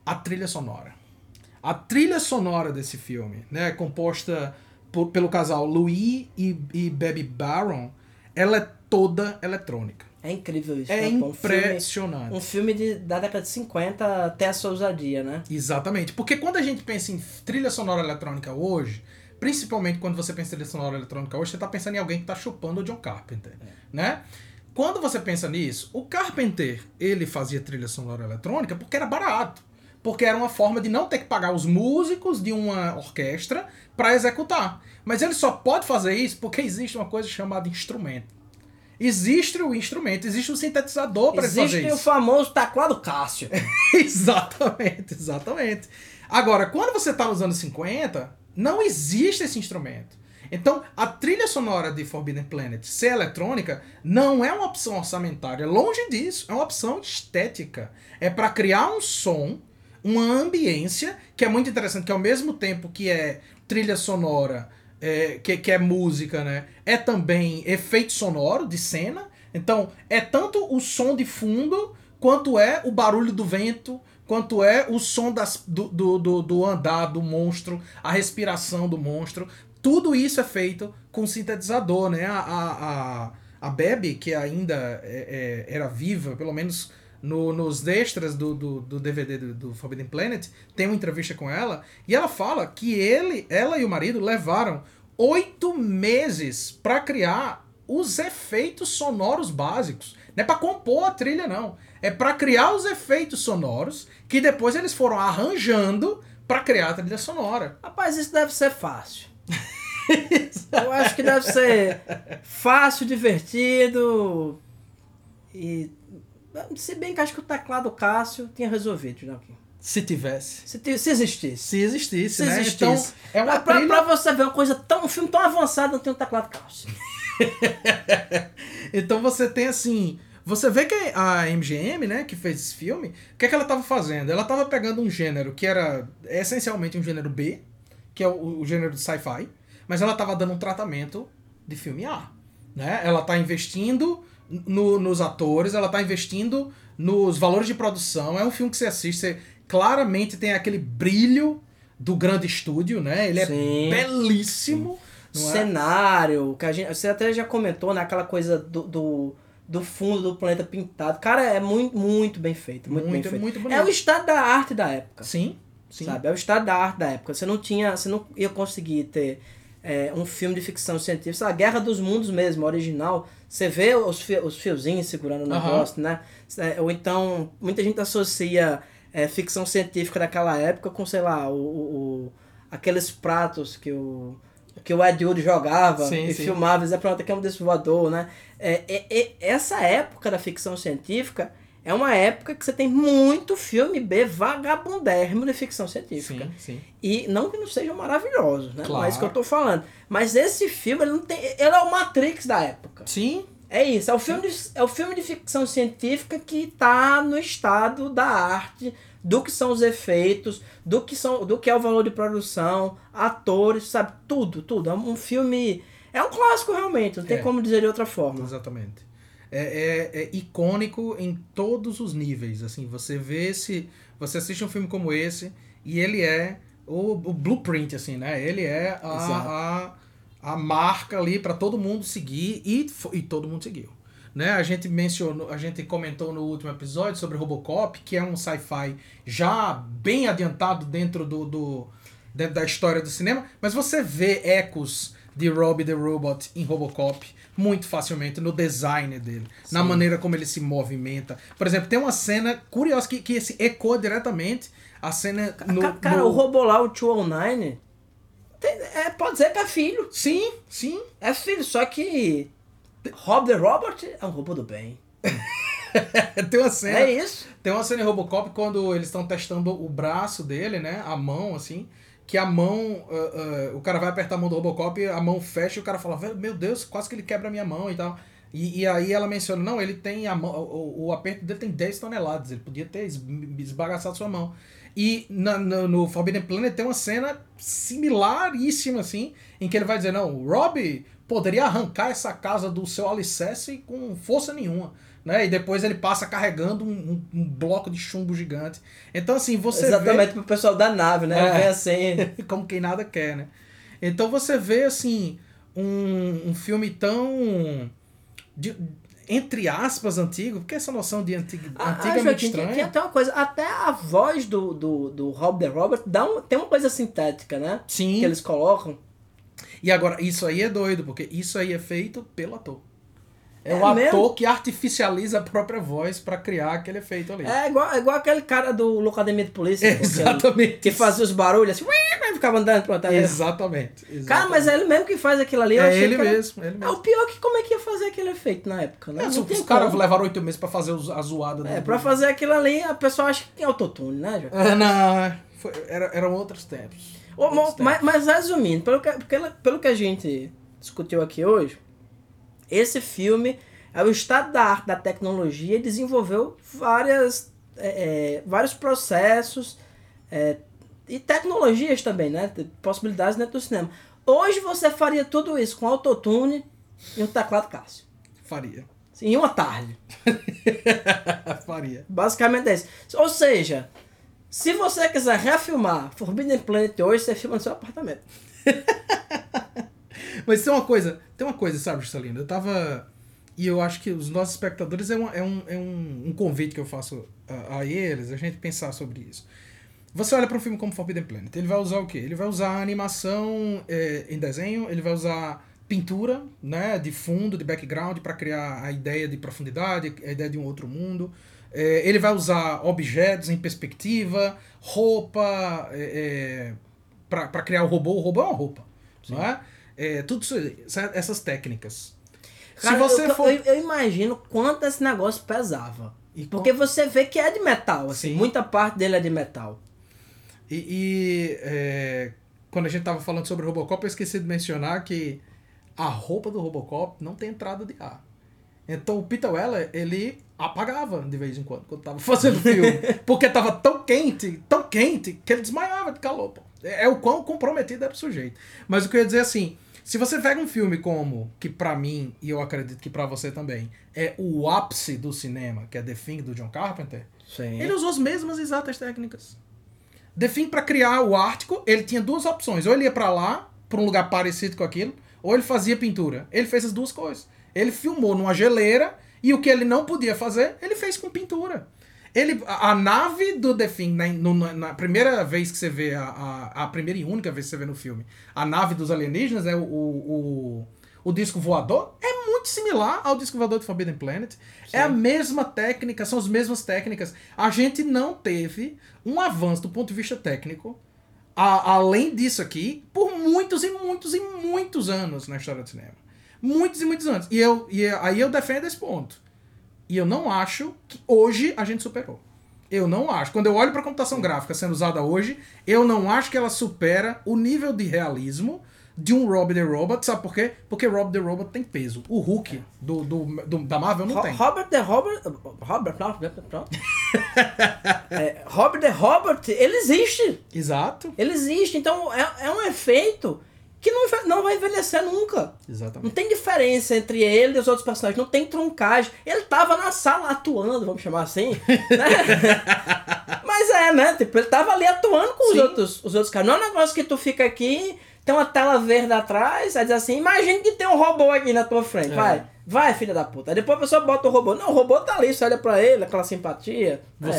a trilha sonora a trilha sonora desse filme né composta por, pelo casal Louis e, e Baby Baron ela é toda eletrônica É incrível isso. é né? Pô, um filme, impressionante um filme de, da década de 50 até a sua ousadia, né? Exatamente. Porque quando a gente pensa em trilha sonora eletrônica hoje, principalmente quando você pensa em trilha sonora eletrônica hoje, você está pensando em alguém que está chupando o John Carpenter, né? Quando você pensa nisso, o Carpenter, ele fazia trilha sonora eletrônica porque era barato. Porque era uma forma de não ter que pagar os músicos de uma orquestra para executar. Mas ele só pode fazer isso porque existe uma coisa chamada instrumento. Existe o instrumento, existe o sintetizador para fazer Existe isso. o famoso teclado Cássio. exatamente, exatamente. Agora, quando você tá nos anos 50, não existe esse instrumento. Então, a trilha sonora de Forbidden Planet ser eletrônica não é uma opção orçamentária, longe disso, é uma opção estética. É para criar um som, uma ambiência, que é muito interessante, que ao mesmo tempo que é trilha sonora, é, que, que é música, né? É também efeito sonoro de cena. Então, é tanto o som de fundo, quanto é o barulho do vento, quanto é o som das, do, do, do, andar do monstro, a respiração do monstro. Tudo isso é feito com sintetizador, né? A, a, a, a Bebe, que ainda é- é- era viva, pelo menos no- nos extras do, do, do DVD do, do Forbidden Planet, tem uma entrevista com ela, e ela fala que ele, ela e o marido levaram oito meses para criar os efeitos sonoros básicos. Não é para compor a trilha, não. É para criar os efeitos sonoros que depois eles foram arranjando para criar a trilha sonora. Rapaz, isso deve ser fácil. Eu acho que deve ser fácil, divertido e. Se bem que acho que o teclado Cássio tinha resolvido, aqui. Se tivesse. Se, ti- se existisse. Se existisse, Se né? existisse. Então, é uma pra, pra- trilha... pra você ver uma coisa tão. Um filme tão avançado não tem um teclado Cássio. Então você tem assim. Você vê que a MGM, né, que fez esse filme, o que, é que ela tava fazendo? Ela tava pegando um gênero que era essencialmente um gênero B, que é o, o gênero de sci-fi, mas ela tava dando um tratamento de filme A. Né? Ela tá investindo no- nos atores, ela tá investindo nos valores de produção. É um filme que você assiste, você claramente tem aquele brilho do grande estúdio, né? Ele Sim. é belíssimo. É? cenário, que a gente, você até já comentou, né? Aquela coisa do, do, do fundo do planeta pintado. Cara, é muito, muito bem feito. Muito, bem Muito, feito. muito bonito. é o estado da arte da época. Sim, sim. Sabe? É o estado da arte da época. Você não tinha. Você não ia conseguir ter é, um filme de ficção científica. A Guerra dos Mundos mesmo, original. Você vê os, fi- os fiozinhos segurando o negócio, né? É, Ou então, muita gente associa é, ficção científica daquela época com, sei lá, o, o- aqueles pratos que o. Que o Ed Wood jogava Sim, e sim. filmava, e pronto, aqui é um desse voador, né? É, é- é- essa época da ficção científica é uma época que você tem muito filme B vagabundérrimo de ficção científica. Sim, sim. E não que não sejam maravilhosos, né? Claro. Não é isso que eu tô falando. Mas esse filme, ele não tem. Ele é o Matrix da época. Sim, É isso, é o filme de, é o filme de ficção científica que tá no estado da arte, do que são os efeitos, do que, são, do que é o valor de produção, atores, sabe? Tudo, tudo. É um filme. É um clássico realmente, não tem É. como dizer de outra forma. exatamente. É, é- é icônico em todos os níveis. Assim, você vê esse. Você assiste um filme como esse e ele é o, o blueprint, assim, né? Ele é Exato. a, a marca ali para todo mundo seguir e, e todo mundo seguiu. Né? A gente mencionou, a gente comentou no último episódio sobre Robocop, que é um sci-fi já bem adiantado dentro do, do dentro da história do cinema, mas você vê ecos de Robbie the Robot em Robocop muito facilmente no design dele, Sim. na maneira como ele se movimenta. Por exemplo, tem uma cena curiosa que, que se ecoa diretamente a cena no, Cara, no... o robô lá, o 209, tem, é, pode dizer que é filho. Sim, sim. É filho, só que Rob the Robot é um robô do bem. tem uma cena. É isso. Tem uma cena em Robocop quando eles estão testando o braço dele, né? A mão, assim. Que a mão. Uh, uh, o cara vai apertar a mão do Robocop, a mão fecha e o cara fala: Meu Deus, quase que ele quebra a minha mão e tal. E, e aí ela menciona: Não, ele tem a mão. O, o aperto dele tem 10 toneladas. Ele podia ter esbagaçado sua mão. E na, no, no Forbidden Planet tem uma cena similaríssima, assim, em que ele vai dizer, não, o Rob poderia arrancar essa casa do seu alicerce com força nenhuma. Né? E depois ele passa carregando um, um, um bloco de chumbo gigante. Então, assim, você Exatamente vê... pro pessoal da nave, né? É, Vem assim... como quem nada quer, né? Então você vê, assim, um, um filme tão... De, entre aspas, antigo, porque essa noção de antigo, ah, antiga é muito estranha. Tem até uma coisa, até a voz do, do, do Rob the Robert dá um, tem uma coisa sintética, né? Sim. Que eles colocam. E agora, isso aí é doido, porque isso aí é feito pelo ator. É, é o ator mesmo? que artificializa a própria voz para criar aquele efeito ali. É igual, é igual aquele cara do Locademia de Polícia. Exatamente. Que fazia os barulhos assim, ficava andando pro trás. Exatamente, exatamente. Cara, mas é ele mesmo que faz aquilo ali. É ele mesmo, ele mesmo. É o pior que como é que ia fazer aquele efeito na época, né? É, os caras levaram oito meses pra fazer a zoada. É, pra fazer aquilo ali, a pessoa acha que tem autotune, né, João? É, não, foi, era, eram outros tempos. outros mas, mas, resumindo, pelo que, pelo que a gente discutiu aqui hoje, esse filme é o estado da arte da tecnologia e desenvolveu várias, é, é, vários processos é, e tecnologias também, né? Possibilidades dentro do cinema. Hoje você faria tudo isso com autotune e um teclado Cássio. Faria. Em uma tarde. faria. Basicamente é isso. Ou seja, se você quiser refilmar Forbidden Planet hoje, você filma no seu apartamento. Mas tem uma coisa, tem uma coisa, sabe, Juscelino? Eu tava e eu acho que os nossos espectadores é, uma, é, um, é um, um convite que eu faço a, a, eles, a gente pensar sobre isso. Você olha para um filme como Forbidden Planet, ele vai usar o quê? Ele vai usar animação é, em desenho, ele vai usar pintura, né, de fundo, de background, para criar a ideia de profundidade, a ideia de um outro mundo. É, ele vai usar objetos em perspectiva, roupa, é, é para criar o robô. O robô é uma roupa, Sim. não é? É tudo isso, essas técnicas. Cara, Se você eu, for... eu, eu, imagino quanto esse negócio pesava. E Porque com... você vê que é de metal, assim, Sim. muita parte dele é de metal. E, e é, quando a gente tava falando sobre o Robocop, eu esqueci de mencionar que a roupa do Robocop não tem entrada de ar. Então o Peter Weller, ele apagava de vez em quando, quando tava fazendo filme. porque tava tão quente, tão quente, que ele desmaiava de calor. Pô. É, é o quão comprometido era o sujeito. Mas o que eu ia dizer assim, se você pega um filme como, que para mim, e eu acredito que para você também, é o ápice do cinema, que é The Thing do John Carpenter, Sim. ele usou as mesmas exatas técnicas. The Thing, pra criar o Ártico, ele tinha duas opções. Ou ele ia para lá, pra um lugar parecido com aquilo, ou ele fazia pintura. Ele fez as duas coisas. Ele filmou numa geleira, e o que ele não podia fazer, ele fez com pintura. Ele, a, a nave do The Thing, na, no, na, primeira vez que você vê, a, a, a, primeira e única vez que você vê no filme, a nave dos alienígenas, é o, o, o, o disco voador, é muito similar ao disco voador de Forbidden Planet. Sim. É a mesma técnica, são as mesmas técnicas. A gente não teve um avanço do ponto de vista técnico, a, além disso aqui, por muitos e muitos e muitos anos na história do cinema. Muitos e muitos anos. E, eu, e aí eu defendo esse ponto. E eu não acho que hoje a gente superou. Eu não acho. Quando eu olho para a computação gráfica sendo usada hoje, eu não acho que ela supera o nível de realismo de um Rob the Robot. Sabe por quê? Porque Rob the Robot tem peso. O Hulk do, do, do da Marvel não Ro tem. Robert the Robert. Robert, não, é, Robert the Robert, ele existe. Exato. Ele existe. Então é, é um efeito que não, não vai envelhecer nunca. Exatamente. Não tem diferença entre ele e os outros personagens, não tem truncagem. Ele tava na sala atuando, vamos chamar assim. Né? Mas é, né? Tipo, ele tava ali atuando com os outros, os outros caras. Não é um negócio que tu fica aqui, tem uma tela verde atrás, aí diz assim, imagina que tem um robô aqui na tua frente, É. vai. Vai, filha da puta. Aí depois a pessoa bota o robô. Não, o robô tá ali, você olha pra ele, aquela simpatia. né?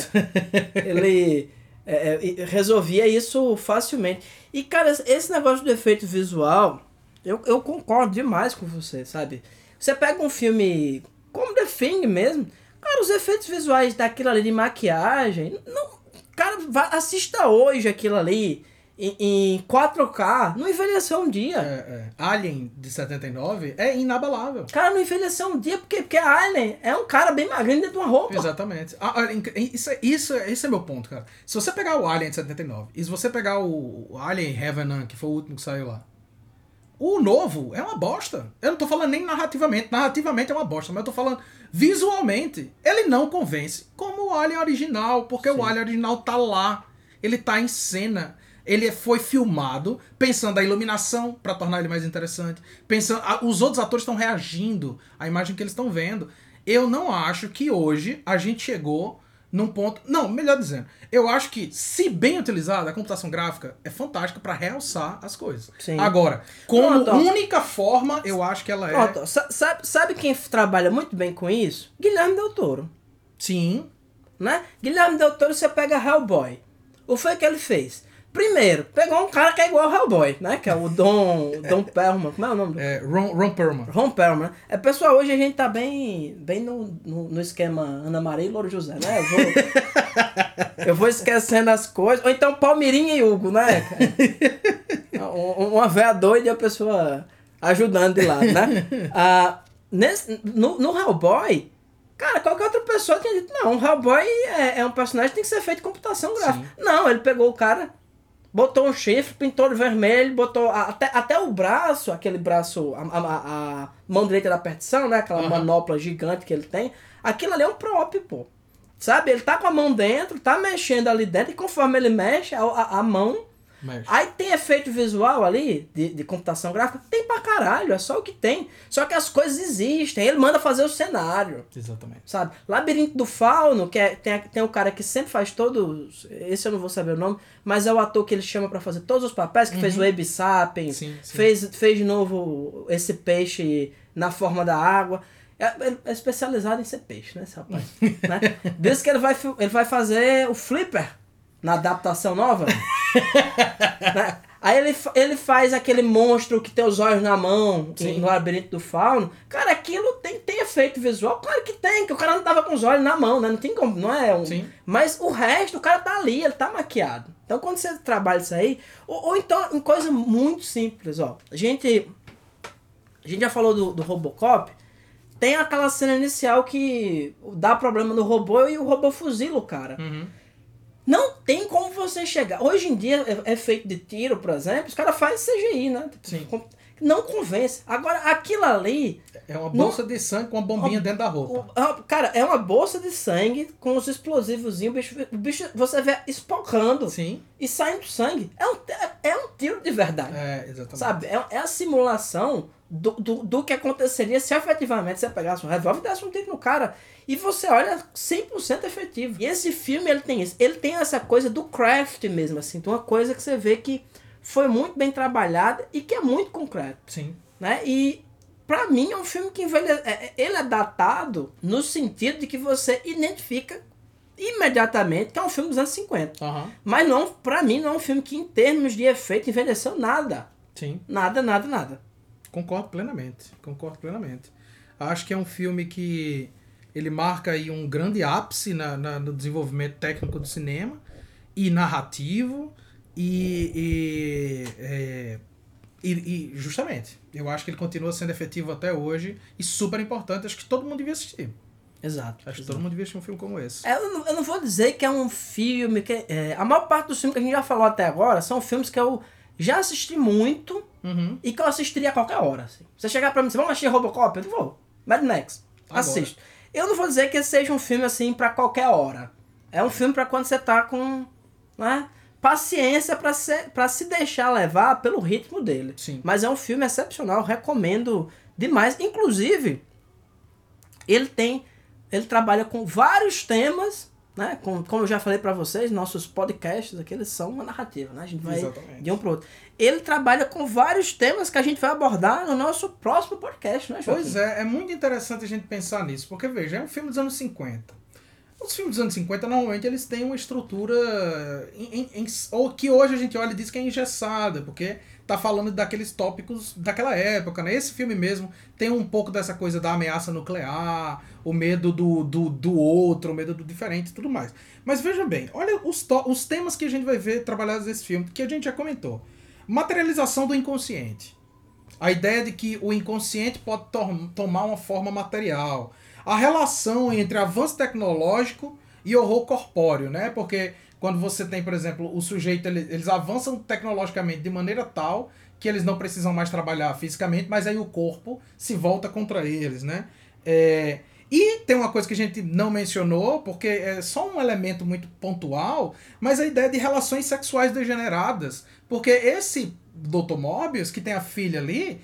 Ele é, é, resolvia isso facilmente. E, cara, esse negócio do efeito visual, eu, eu concordo demais com você, sabe? Você pega um filme como The Thing mesmo, cara, os efeitos visuais daquilo ali de maquiagem, não, cara, vá, assista hoje aquilo ali em, em 4K, não envelheceu um dia. É, é. Alien de 79 é inabalável. Cara, não envelheceu um dia, porque, porque a Alien é um cara bem magrinho dentro de uma roupa. Exatamente. Ah, olha, inc- Isso, é- isso, é- esse é meu ponto, cara. Se você pegar o Alien de 79 e se você pegar o o Alien Revenant, que foi o último que saiu lá, o novo é uma bosta. Eu não tô falando nem narrativamente. Narrativamente é uma bosta, mas eu tô falando visualmente. Ele não convence como o Alien original, porque o Alien original tá lá. Ele tá em cena. Ele foi filmado pensando a iluminação pra tornar ele mais interessante. Pensando, a- os outros atores estão reagindo à imagem que eles estão vendo. Eu não acho que hoje a gente chegou num ponto. Não, melhor dizendo, eu acho que, se bem utilizada, a computação gráfica é fantástica pra realçar as coisas. Sim. Agora, como Pronto, única forma, eu acho que ela é. Pronto, sa- sabe, sabe quem trabalha muito bem com isso? Guilherme Del Toro. Sim. né? Guilherme Del Toro, você pega Hellboy. O que foi que ele fez? Primeiro, pegou um cara que é igual ao Hellboy, né? Que é o Dom, Dom Perlman. Como é o nome É, Ron, Ron Perlman. Ron Perlman. É, pessoal, hoje a gente tá bem, bem no, no, no esquema Ana Maria e Louro José, né? Eu vou, eu vou esquecendo as coisas. Ou então Palmeirinha e Hugo, né? Um- Uma véia doida e a pessoa ajudando de lado, né? Ah, nesse, no, no Hellboy, cara, qualquer outra pessoa tinha dito, não, o Hellboy é, é um personagem que tem que ser feito de computação gráfica. Não, ele pegou o cara, botou um chifre, pintou de vermelho, botou a- até, até o braço, aquele braço, a, a, a- mão direita da perdição, né? Aquela Aham. manopla gigante que ele tem. Aquilo ali é um prop, pô. Sabe? Ele tá com a mão dentro, tá mexendo ali dentro, e conforme ele mexe, a, a, a mão. Mexe. Aí tem efeito visual ali, de, de computação gráfica? Tem pra caralho, é só o que tem. Só que as coisas existem, ele manda fazer o cenário Exatamente. sabe? Labirinto do Fauno, que é, tem, tem o cara que sempre faz todos. Esse eu não vou saber o nome, mas é o ator que ele chama pra fazer todos os papéis, que fez o Abe Sapiens, Sim, sim. Fez, fez de novo esse peixe na forma da água. É, ele é especializado em ser peixe, né, esse rapaz? né? Diz que ele vai, ele vai fazer o Flipper na adaptação nova. né? Aí ele, ele faz aquele monstro que tem os olhos na mão Sim. no labirinto do fauno. Cara, aquilo tem, tem efeito visual? Claro que tem, que o cara não tava com os olhos na mão, né? Não tem como, não é um. Sim. Mas o resto, o cara tá ali, ele tá maquiado. Então quando você trabalha isso aí, ou, ou então em coisa muito simples, ó. A gente. A gente já falou do, do Robocop. Tem aquela cena inicial que dá problema no robô e o robô fuzila o cara. Uhum. Não tem como você chegar. Hoje em dia, é, é feito de tiro, por exemplo, os caras fazem CGI, né? Sim. Não convence. Agora, aquilo ali. É uma bolsa de sangue com uma bombinha dentro da roupa. cara, é uma bolsa de sangue com os explosivos. O bicho, o bicho você vê espocando Sim. e saindo sangue. É um, é, um tiro de verdade. É, exatamente. Sabe? É, é a simulação do, do, do que aconteceria se efetivamente você pegasse um revólver e desse um tiro no cara. E você olha 100% efetivo. E esse filme, ele tem isso. Ele tem essa coisa do craft mesmo, assim. Tem uma coisa que você vê que foi muito bem trabalhada e que é muito concreto, Sim. né? E pra mim é um filme que envelhece... é- é- Ele é datado no sentido de que você identifica imediatamente que é um filme dos anos 50. Aham. Mas não, pra mim não é um filme que em termos de efeito envelheceu nada. Sim. Nada, nada, nada. Concordo plenamente. Concordo plenamente. Acho que é um filme que ele marca aí um grande ápice na, na- no desenvolvimento técnico do cinema e narrativo e, e, é, e, e justamente eu acho que ele continua sendo efetivo até hoje e super importante acho que todo mundo devia assistir Exato. acho que todo mundo devia assistir um filme como esse É, eu, não, eu não vou dizer que é um filme que. é, a maior parte dos filmes que a gente já falou até agora são filmes que eu já assisti muito Uhum. e que eu assistiria a qualquer hora. Assim. Você chegar pra mim e dizer, vamos assistir Robocop? Eu não vou. Mad Max. Agora. Assisto. Eu não vou dizer que esse seja um filme assim pra qualquer hora. É um filme pra quando você tá com. Né, paciência pra se deixar levar pelo ritmo dele. Sim. Mas é um filme excepcional, recomendo demais. Inclusive, ele tem. Ele trabalha com vários temas né? Como, como eu já falei para vocês, nossos podcasts aqui eles são uma narrativa, né? A gente vai Exatamente. de um pro outro. Ele trabalha com vários temas que a gente vai abordar no nosso próximo podcast, né, Joaquim? Pois é, é muito interessante a gente pensar nisso, porque veja, é um filme dos anos 50. Os filmes dos anos 50, normalmente, eles têm uma estrutura em, em- ou que hoje a gente olha e diz que é engessada, porque tá falando daqueles tópicos daquela época, né? Esse filme mesmo tem um pouco dessa coisa da ameaça nuclear, o medo do, do, do outro, o medo do diferente e tudo mais. Mas veja bem, olha os, os temas que a gente vai ver trabalhados nesse filme, que a gente já comentou. Materialização do inconsciente. A ideia de que o inconsciente pode to- tomar uma forma material. A relação entre avanço tecnológico e horror corpóreo, né? Porque quando você tem, por exemplo, o sujeito, ele- eles avançam tecnologicamente de maneira tal que eles não precisam mais trabalhar fisicamente, mas aí o corpo se volta contra eles, né? É, e tem uma coisa que a gente não mencionou, porque é só um elemento muito pontual, mas a ideia de relações sexuais degeneradas. Porque esse Dr. Morbius, que tem a filha ali,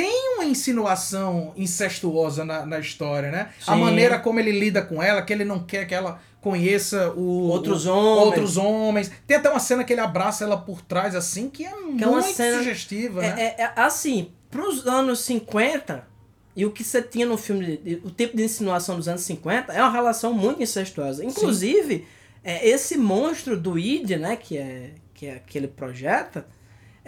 tem uma insinuação incestuosa na, na história, né? A Sim. maneira como ele lida com ela, que ele não quer que ela conheça o, Outros o- homens. outros homens. Tem até uma cena que ele abraça ela por trás, assim, que é muito é uma cena- sugestiva, né? É, é- é assim, pros anos 50, e o que você tinha no filme, o tipo de insinuação dos anos 50, é uma relação muito incestuosa. Inclusive, é, esse monstro do id, né, que é, que é que ele projeta,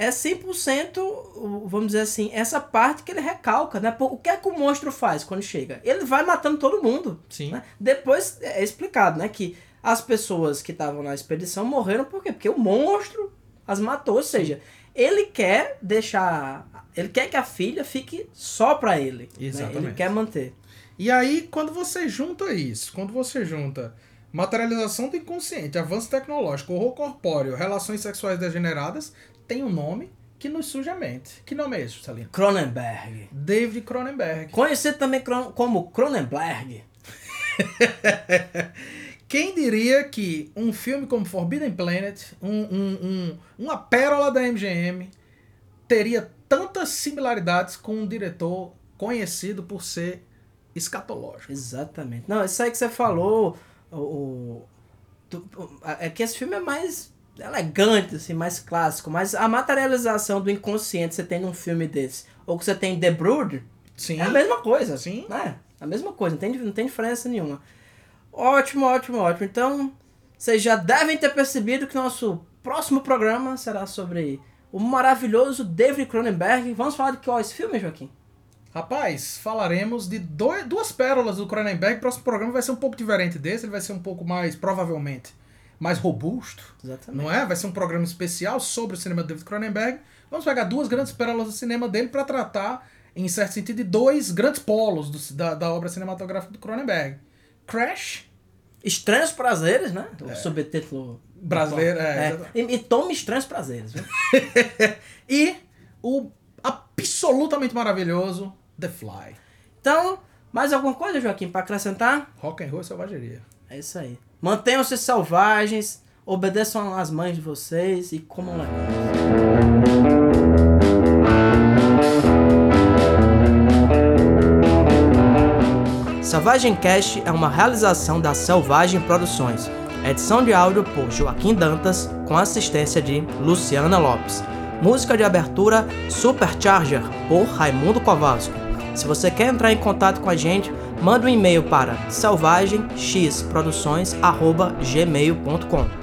é 100%, o- vamos dizer assim, essa parte que ele recalca, né? O que é que o monstro faz quando chega? Ele vai matando todo mundo. Sim. né? Depois é explicado, né, que as pessoas que estavam na expedição morreram por quê? Porque o monstro as matou, ou seja, ele quer deixar, ele quer que a filha fique só pra ele, né? Exatamente. Ele quer manter. E aí, quando você junta isso, quando você junta materialização do inconsciente, avanço tecnológico, horror corpóreo, relações sexuais degeneradas, tem um nome que nos surge à mente. Que nome é esse, Celino? Cronenberg, David Cronenberg. conhecido também como Cronenberg. Quem diria que um filme como Forbidden Planet, um, um- um- uma pérola da MGM, teria tantas similaridades com um diretor conhecido por ser escatológico? Exatamente. Não, isso aí que você falou, o, o- é que esse filme é mais elegante, assim, mais clássico, mas a materialização do inconsciente que você tem num filme desse, ou que você tem em The Brood, Sim. é a mesma coisa. Sim. É, a mesma coisa, não tem, não tem diferença nenhuma. Ótimo, ótimo, ótimo. Então, vocês já devem ter percebido que nosso próximo programa será sobre o maravilhoso David Cronenberg. Vamos falar de qual filme, Joaquim? Rapaz, falaremos de dois, duas pérolas do Cronenberg. O próximo programa vai ser um pouco diferente desse, ele vai ser um pouco mais, provavelmente, mais robusto, Exatamente. não é? Vai ser um programa especial sobre o cinema de David Cronenberg. Vamos pegar duas grandes pérolas do cinema dele para tratar, em certo sentido, de dois grandes polos do- da, da obra cinematográfica do Cronenberg. Crash, Estranhos Prazeres, né? O subtítulo Brasileiro, é, é. E, e tome Estranhos Prazeres. E o absolutamente maravilhoso The Fly. Então, mais alguma coisa, Joaquim, para acrescentar? Rock and roll selvageria. É isso aí. Mantenham-se selvagens, obedeçam às mães de vocês e comam legumes. Selvagem Cast é uma realização da Selvagem Produções. Edição de áudio por Joaquim Dantas, com assistência de Luciana Lopes. Música de abertura Supercharger, por Raimundo Kowalski. Se você quer entrar em contato com a gente, manda um e-mail para selvagemxproduções.gmail.com